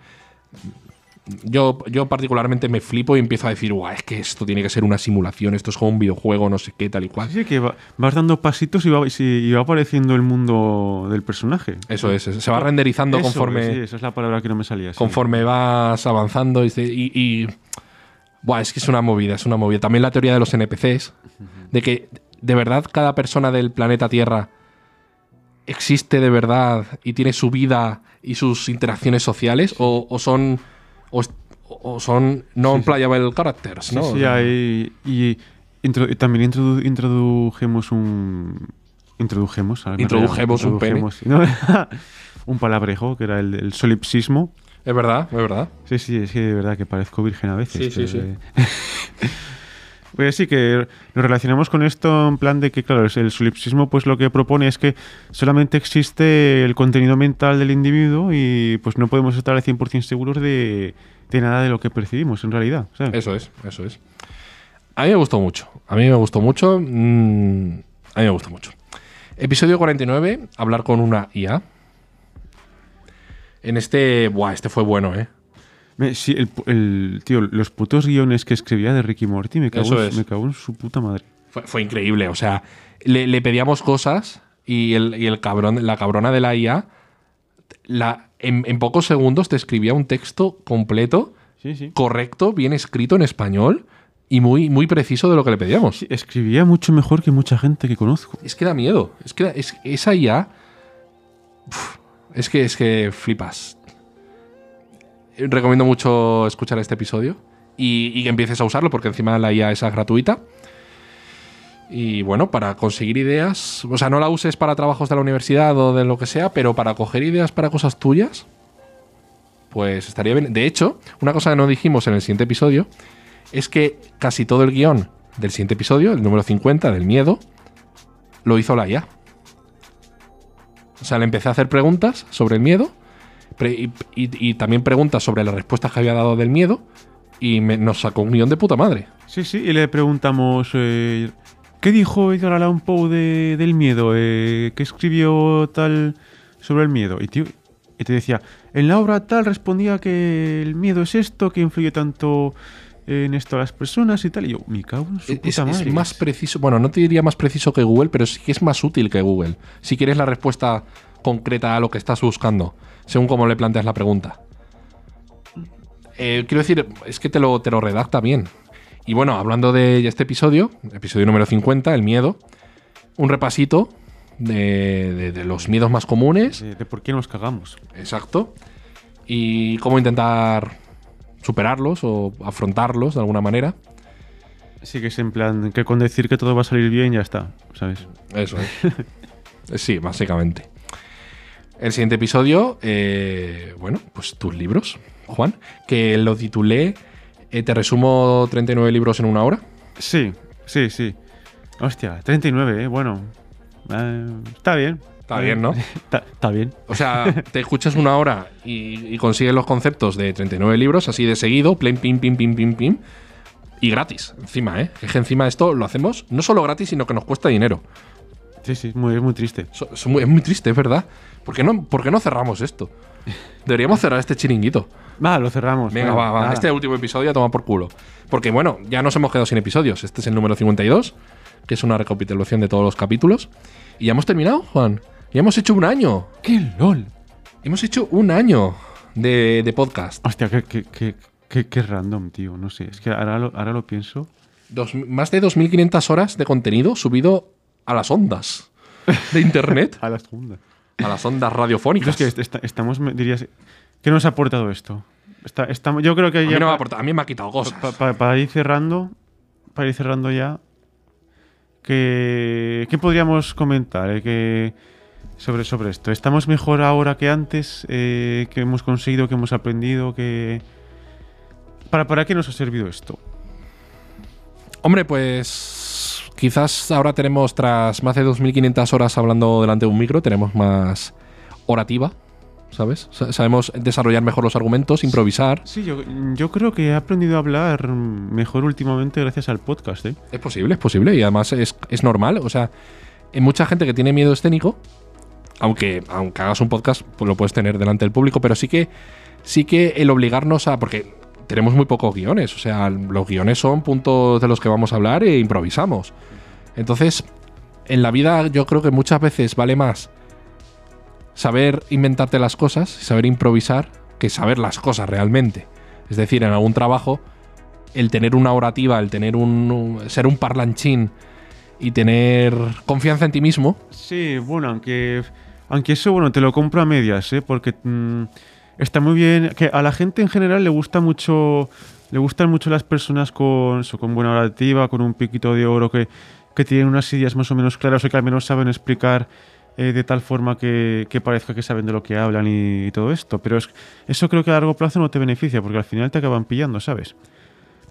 Yo, yo particularmente me flipo y empiezo a decir, guau, es que esto tiene que ser una simulación, esto es como un videojuego, no sé qué, tal y cual. Sí, que va- vas dando pasitos y va, y va apareciendo el mundo del personaje. Eso es, se va renderizando Eso, conforme... Sí, esa es la palabra que no me salía. sí. conforme vas avanzando y- y- Buah, es que es una movida, es una movida. También la teoría de los NPCs, de que de verdad cada persona del planeta Tierra existe de verdad y tiene su vida y sus interacciones sociales, o, o son o, o son non-playable characters, Sí, ¿no? sí, sea, hay- y, también introdu- introdujemos un. Introdujemos. me he Introdujemos un pene. Introdujemos- [LAUGHS] un palabrejo que era el, el solipsismo. Es verdad, es verdad. Sí, sí, es que de verdad que parezco virgen a veces. Sí, sí, eh, [LAUGHS] Pues sí, que nos relacionamos con esto en plan de que, claro, el solipsismo pues lo que propone es que solamente existe el contenido mental del individuo y pues no podemos estar al 100% seguros de, de nada de lo que percibimos en realidad. ¿sabes? Eso es, eso es. A mí me gustó mucho. A mí me gustó mucho. mm, a mí me gustó mucho. Episodio 49, hablar con una IA. En este, buah, este fue bueno, ¿eh? Sí, el, tío, los putos guiones que escribía de Ricky Morty me cago, en- me cago en su puta madre. Fue, fue increíble. O sea, le, le pedíamos cosas y el, y el cabrón, la cabrona de la IA, la, en, en pocos segundos te escribía un texto completo, Sí, sí. correcto, bien escrito en español y muy, muy preciso de lo que le pedíamos. Sí, escribía mucho mejor que mucha gente que conozco. Es que da miedo. Es que da- es- esa IA. uf, es que es que flipas. Recomiendo mucho escuchar este episodio y, y que empieces a usarlo porque encima la IA esa es gratuita. Y bueno, para conseguir ideas, o sea, no la uses para trabajos de la universidad o de lo que sea, pero para coger ideas para cosas tuyas, pues estaría bien. De hecho, una cosa que no dijimos en el siguiente episodio es que casi todo el guion del siguiente episodio, el número 50, del miedo, lo hizo la IA. O sea, le empecé a hacer preguntas sobre el miedo y también preguntas sobre las respuestas que había dado del miedo y me- nos sacó un guion de puta madre. Sí, sí, y le preguntamos, eh, ¿qué dijo Edgar Allan Poe de- del miedo? Eh, ¿Qué escribió tal sobre el miedo? Y, tío, y te decía, en la obra tal respondía que el miedo es esto, que influye tanto en esto a las personas y tal. Y yo, me cago en su Es, puta es madre. más preciso, bueno, no te diría más preciso que Google, pero sí que es más útil que Google. Si quieres la respuesta concreta a lo que estás buscando, según cómo le planteas la pregunta. Eh, quiero decir, es que te lo, te lo redacta bien. Y bueno, hablando de este episodio, episodio número 50, el miedo, un repasito de, de- de los miedos más comunes, de, de por qué nos cagamos. exacto, y cómo intentar superarlos o afrontarlos de alguna manera. Así que es en plan, que con decir que todo va a salir bien ya está, ¿sabes? Eso es. [LAUGHS] sí, básicamente. El siguiente episodio, eh, bueno, pues tus libros, Juan, que lo titulé eh, Te resumo 39 libros en una hora. Sí, sí, sí. Hostia, 39, ¿eh? Bueno, eh, está bien. Está bien, ¿no? [LAUGHS] Está, está bien. O sea, te escuchas una hora y, y consigues los conceptos de 39 libros así de seguido, plim, pim, pim, pim, pim, pim. Y gratis, encima, ¿eh? Es que encima esto lo hacemos no solo gratis, sino que nos cuesta dinero. Sí, sí, muy, es muy triste. Es muy, es muy triste, es verdad. ¿Por qué, no, ¿Por qué no cerramos esto? Deberíamos cerrar este chiringuito. Va, lo cerramos. Venga, va, va. nada. Este último episodio a tomar por culo. Porque bueno, ya nos hemos quedado sin episodios. Este es el número 52, que es una recapitulación de todos los capítulos. Y ya hemos terminado, Juan. Ya hemos hecho un año. ¡Qué lol! Hemos hecho un año de, de podcast. Hostia, qué, qué, qué, qué- qué random, tío. No sé, es que ahora lo, ahora lo pienso. Dos- más de 2.500 horas de contenido subido a las ondas de internet, [LAUGHS] A la segunda. a las ondas radiofónicas. es que est- est- estamos, dirías, ¿qué nos ha aportado esto? Está, yo creo que a, mí ya no me ha aportado- a mí me ha quitado cosas. pa- pa- para ir cerrando, para ir cerrando ya, ¿qué, qué podríamos comentar eh, que, sobre, sobre esto? ¿Estamos mejor ahora que antes? Eh, ¿Qué hemos conseguido? ¿Qué hemos aprendido? ¿Qué... ¿Para, ¿Para qué nos ha servido esto? Hombre, pues quizás ahora tenemos, tras más de 2.500 horas hablando delante de un micro, tenemos más orativa, ¿sabes? Sa- Sabemos desarrollar mejor los argumentos, improvisar. Sí, yo, yo creo que he aprendido a hablar mejor últimamente gracias al podcast, ¿eh? Es posible, es posible y además es, es normal. O sea, hay mucha gente que tiene miedo escénico, aunque, aunque hagas un podcast, pues lo puedes tener delante del público, pero sí que, sí que el obligarnos a... Porque tenemos muy pocos guiones, o sea, los guiones son puntos de los que vamos a hablar e improvisamos. Entonces, en la vida yo creo que muchas veces vale más saber inventarte las cosas, saber improvisar, que saber las cosas realmente. Es decir, en algún trabajo, el tener una orativa, el tener un, ser un parlanchín y tener confianza en ti mismo, Sí, bueno, aunque, aunque eso, bueno, te lo compro a medias, ¿eh? Porque mm, está muy bien, que a la gente en general le gusta mucho le gustan mucho las personas con, eso, con buena orativa, con un piquito de oro, que, que tienen unas ideas más o menos claras o que al menos saben explicar eh, de tal forma que, que parezca que saben de lo que hablan y, todo esto. Pero es, eso creo que a largo plazo no te beneficia, porque al final te acaban pillando, ¿sabes?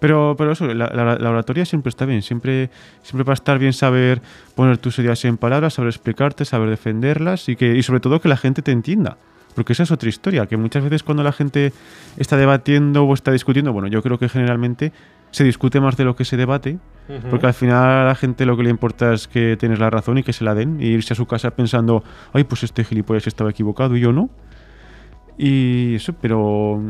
Pero, pero eso, la, la- la oratoria siempre está bien, siempre, siempre va a estar bien saber poner tus ideas en palabras, saber explicarte, saber defenderlas y, que, y sobre todo que la gente te entienda. Porque esa es otra historia, que muchas veces cuando la gente está debatiendo o está discutiendo, bueno, yo creo que generalmente se discute más de lo que se debate, porque al final a la gente lo que le importa es que tienes la razón y que se la den, y irse a su casa pensando, ay, pues este gilipollas estaba equivocado y yo no. Y eso, pero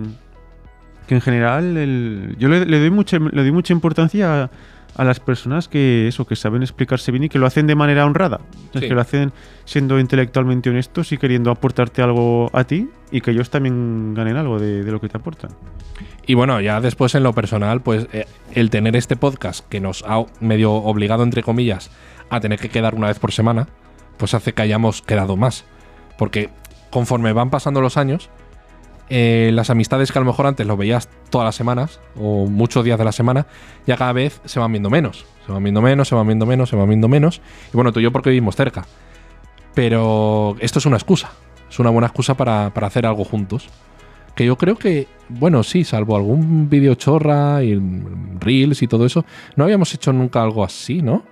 que en general el- yo le, le doy mucha, le doy mucha importancia a, a las personas que eso, que saben explicarse bien y que lo hacen de manera honrada. Es que lo hacen siendo intelectualmente honestos y queriendo aportarte algo a ti y que ellos también ganen algo de, de lo que te aportan. Y bueno, ya después en lo personal, pues eh, el tener este podcast que nos ha medio obligado, entre comillas, a tener que quedar una vez por semana, pues hace que hayamos quedado más. Porque conforme van pasando los años, eh, las amistades que a lo mejor antes lo veías todas las semanas o muchos días de la semana, ya cada vez se van viendo menos. Se van viendo menos, se van viendo menos, se van viendo menos. Y bueno, tú y yo porque vivimos cerca. Pero esto es una excusa. Es una buena excusa para, para hacer algo juntos. Que yo creo que, bueno, sí, salvo algún vídeo chorra y reels y todo eso, no habíamos hecho nunca algo así, ¿no?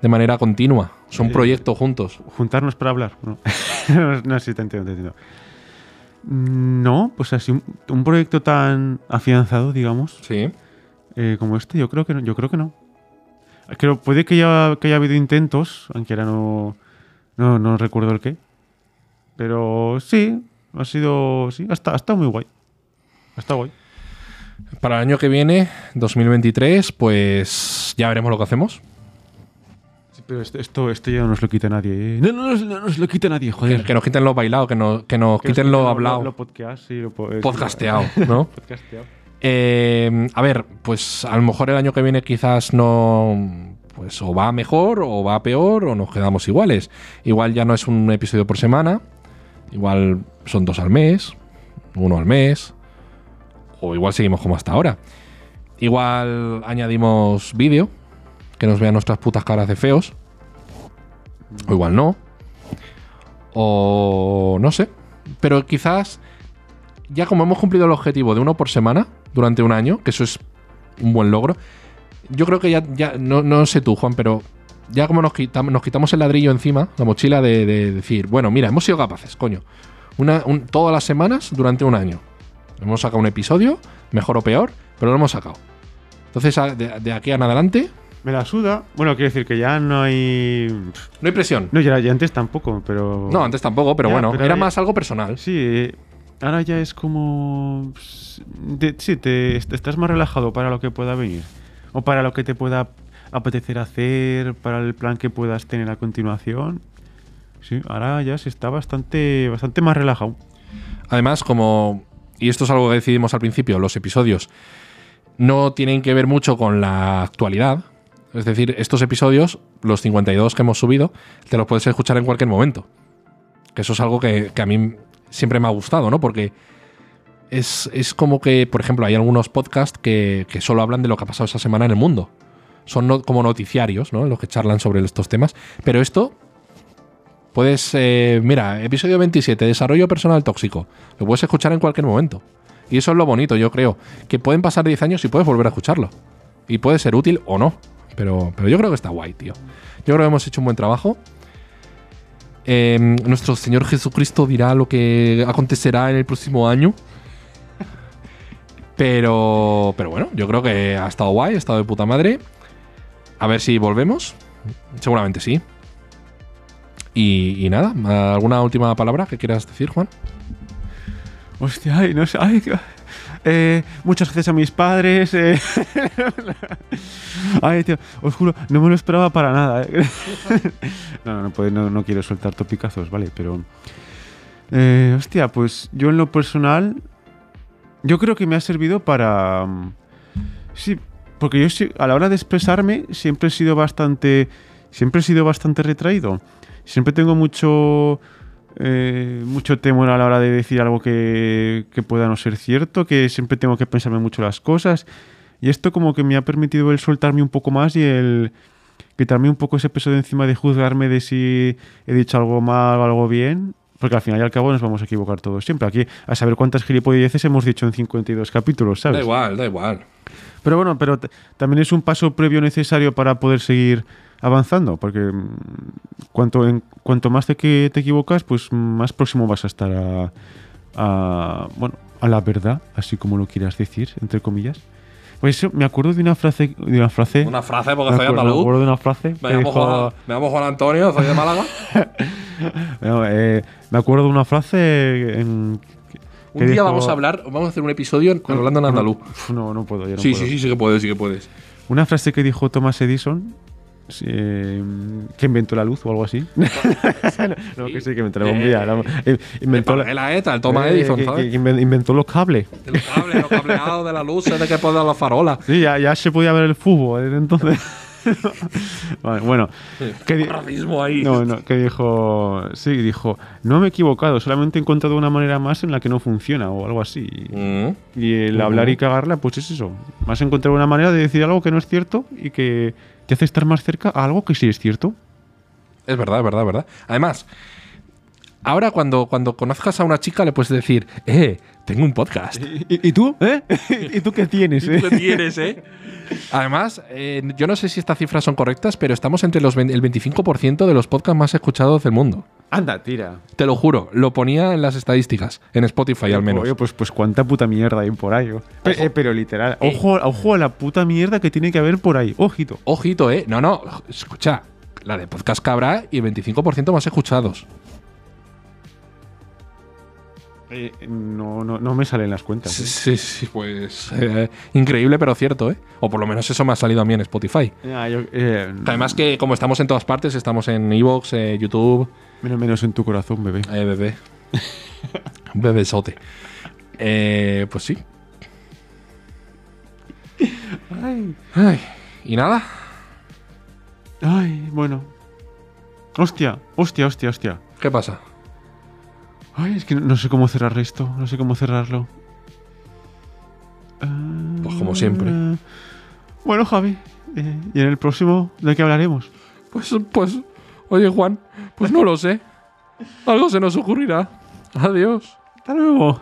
De manera continua. Son Eh, proyectos juntos. Juntarnos para hablar. No, [LAUGHS] no, no, sí, te entiendo, te entiendo. No, pues así un, un proyecto tan afianzado, digamos, Sí. eh, como este, yo creo que no. Yo creo que no. Creo, puede que haya, que haya habido intentos, aunque ahora no, no, no recuerdo el qué. Pero sí, ha sido. Sí, ha estado, ha estado muy guay. Ha estado guay. Para el año que viene, 2023, pues ya veremos lo que hacemos. Pero esto, esto, esto ya no nos lo quita nadie. ¿eh? No, no, nos- no nos lo quita nadie, Que, joder. que nos quiten lo bailado, que, no- que nos Que quiten lo hablado, Lo, podcast, sí, lo po- podcasteado, ¿no? [LAUGHS] Podcasteado. Eh, a ver, pues a lo mejor el año que viene quizás no. Pues o va mejor, o va peor, o nos quedamos iguales. Igual ya no es un episodio por semana, igual son dos al mes, uno al mes, o igual seguimos como hasta ahora. Igual añadimos vídeo, que nos vean nuestras putas caras de feos, o igual no, o no sé, pero quizás ya como hemos cumplido el objetivo de uno por semana durante un año, que eso es un buen logro, yo creo que ya, no, no sé tú, Juan, pero ya como nos quitamos, el ladrillo encima, la mochila de, de decir, bueno, mira, hemos sido capaces, coño, una, un- todas las semanas durante un año. Hemos sacado un episodio, mejor o peor, pero lo hemos sacado. Entonces, de aquí en adelante, Me la suda. Bueno, quiero decir que ya no hay. no hay presión. No, ya, ya antes tampoco, pero. No, antes tampoco, pero Ya, bueno, pero era ya- más algo personal. Sí, ahora ya es como. pues, sí, te estás más relajado para lo que pueda venir. O para lo que te pueda apetecer hacer, para el plan que puedas tener a continuación. Sí, ahora ya se está bastante, bastante más relajado. Además, como. Y esto es algo que decidimos al principio, los episodios no tienen que ver mucho con la actualidad. Es decir, estos episodios, los 52 que hemos subido, te los puedes escuchar en cualquier momento. Que eso es algo que, a mí siempre me ha gustado, ¿no? Porque es, es como que, por ejemplo, hay algunos podcasts que, que solo hablan de lo que ha pasado esa semana en el mundo. Son como noticiarios, ¿no? Los que charlan sobre estos temas. Pero esto Puedes, eh, mira, episodio 27, desarrollo personal tóxico. Lo puedes escuchar en cualquier momento. Y eso es lo bonito, yo creo. Que pueden pasar 10 años y puedes volver a escucharlo. Y puede ser útil o no. Pero, pero yo creo que está guay, tío. Yo creo que hemos hecho un buen trabajo. Eh, nuestro Señor Jesucristo dirá lo que acontecerá en el próximo año. Pero, pero bueno, yo creo que ha estado guay, ha estado de puta madre. A ver si volvemos. Seguramente sí. Y, nada, ¿alguna última palabra que quieras decir, Juan? Hostia, no sé. Eh, muchas gracias a mis padres. eh. [LAUGHS] ay, tío, os juro, no me lo esperaba para nada. eh. [LAUGHS] no, no, no, no, no quiero soltar topicazos, ¿vale? Pero. eh, hostia, pues yo en lo personal. Yo creo que me ha servido para. mm, Sí, porque yo a la hora de expresarme siempre he sido bastante. Siempre he sido bastante retraído. Siempre tengo mucho eh, mucho temor a la hora de decir algo que, que pueda no ser cierto, que siempre tengo que pensarme mucho las cosas. Y esto como que me ha permitido el soltarme un poco más y el quitarme un poco ese peso de encima de juzgarme de si he dicho algo mal o algo bien. Porque al final y al cabo nos vamos a equivocar todos siempre. Aquí, a saber cuántas gilipolleces hemos dicho en 52 capítulos, ¿sabes? Da igual, da igual. Pero bueno, pero también es un paso previo necesario para poder seguir avanzando, porque mm, cuanto, en, cuanto más te, que te equivocas, pues más próximo vas a estar a, a, bueno, a la verdad, así como lo quieras decir, entre comillas. Pues eso, me acuerdo de una frase, de una frase. Una frase porque soy acuerdo, me andaluz. acuerdo de una frase. Me llamo, dijo- Juan, me llamo Juan Antonio, soy de Málaga. [LAUGHS] no, eh, me acuerdo de una frase en. Un día dijo- vamos a hablar, vamos a hacer un episodio hablando en andaluz. No, no puedo. yo no Sí, puedo. sí, sí, sí que puedes, sí que puedes. Una frase que dijo Thomas Edison, eh, que inventó la luz o algo así. [LAUGHS] no, que sí, que inventó la bombilla. la- eh, inventó la, la ETA, el Toma eh, Edison, que- ¿sabes? que inven- inventó los cables. [LAUGHS] El cable, los cableados de la luz, de que ponen la farola. Sí, ya, ya se podía ver el fútbol desde entonces. [LAUGHS] Vale, bueno, que di- Racismo ahí. no, no, que dijo, sí, dijo, no me he equivocado, solamente he encontrado una manera más en la que no funciona o algo así. Mm. Y el hablar y cagarla, pues es eso. Más encontrar una manera de decir algo que no es cierto y que te hace estar más cerca a algo que sí es cierto. Es verdad, es verdad, es verdad. Además, ahora cuando, cuando conozcas a una chica le puedes decir, eh, tengo un podcast. ¿Y, y tú? ¿Eh? [LAUGHS] ¿Y tú qué tienes? [LAUGHS] ¿Y eh? tú qué tienes, eh? Además, eh, yo no sé si estas cifras son correctas, pero estamos entre los 20 el 25% de los podcasts más escuchados del mundo. Anda, tira. Te lo juro, lo ponía en las estadísticas, en Spotify al menos. Oye, pues, pues cuánta puta mierda hay por ahí. oh. Pe- eh, pero literal, ojo, ojo a la puta mierda que tiene que haber por ahí. Ojito. Ojito, eh. No, no, escucha. La de podcast cabra y 25% más escuchados. Eh, no, no, no me salen las cuentas. Sí, eh. sí, sí, pues. eh, increíble, pero cierto, ¿eh? O por lo menos eso me ha salido a mí en Spotify. Ah, yo- eh, Además, que como estamos en todas partes, estamos en Evox, YouTube, menos menos en tu corazón, bebé. eh, bebé. Un bebesote. Eh, pues sí. Ay, Ay, ¿Y nada? ay, bueno. Hostia, hostia, hostia, hostia. ¿Qué pasa? Ay, es que no, no sé cómo cerrar esto. No sé cómo cerrarlo. Pues como siempre. Ah, Bueno, Javi. eh, y en el próximo, ¿de qué hablaremos? Pues, pues. Oye, Juan, pues no lo sé. Algo se nos ocurrirá. Adiós. Hasta luego.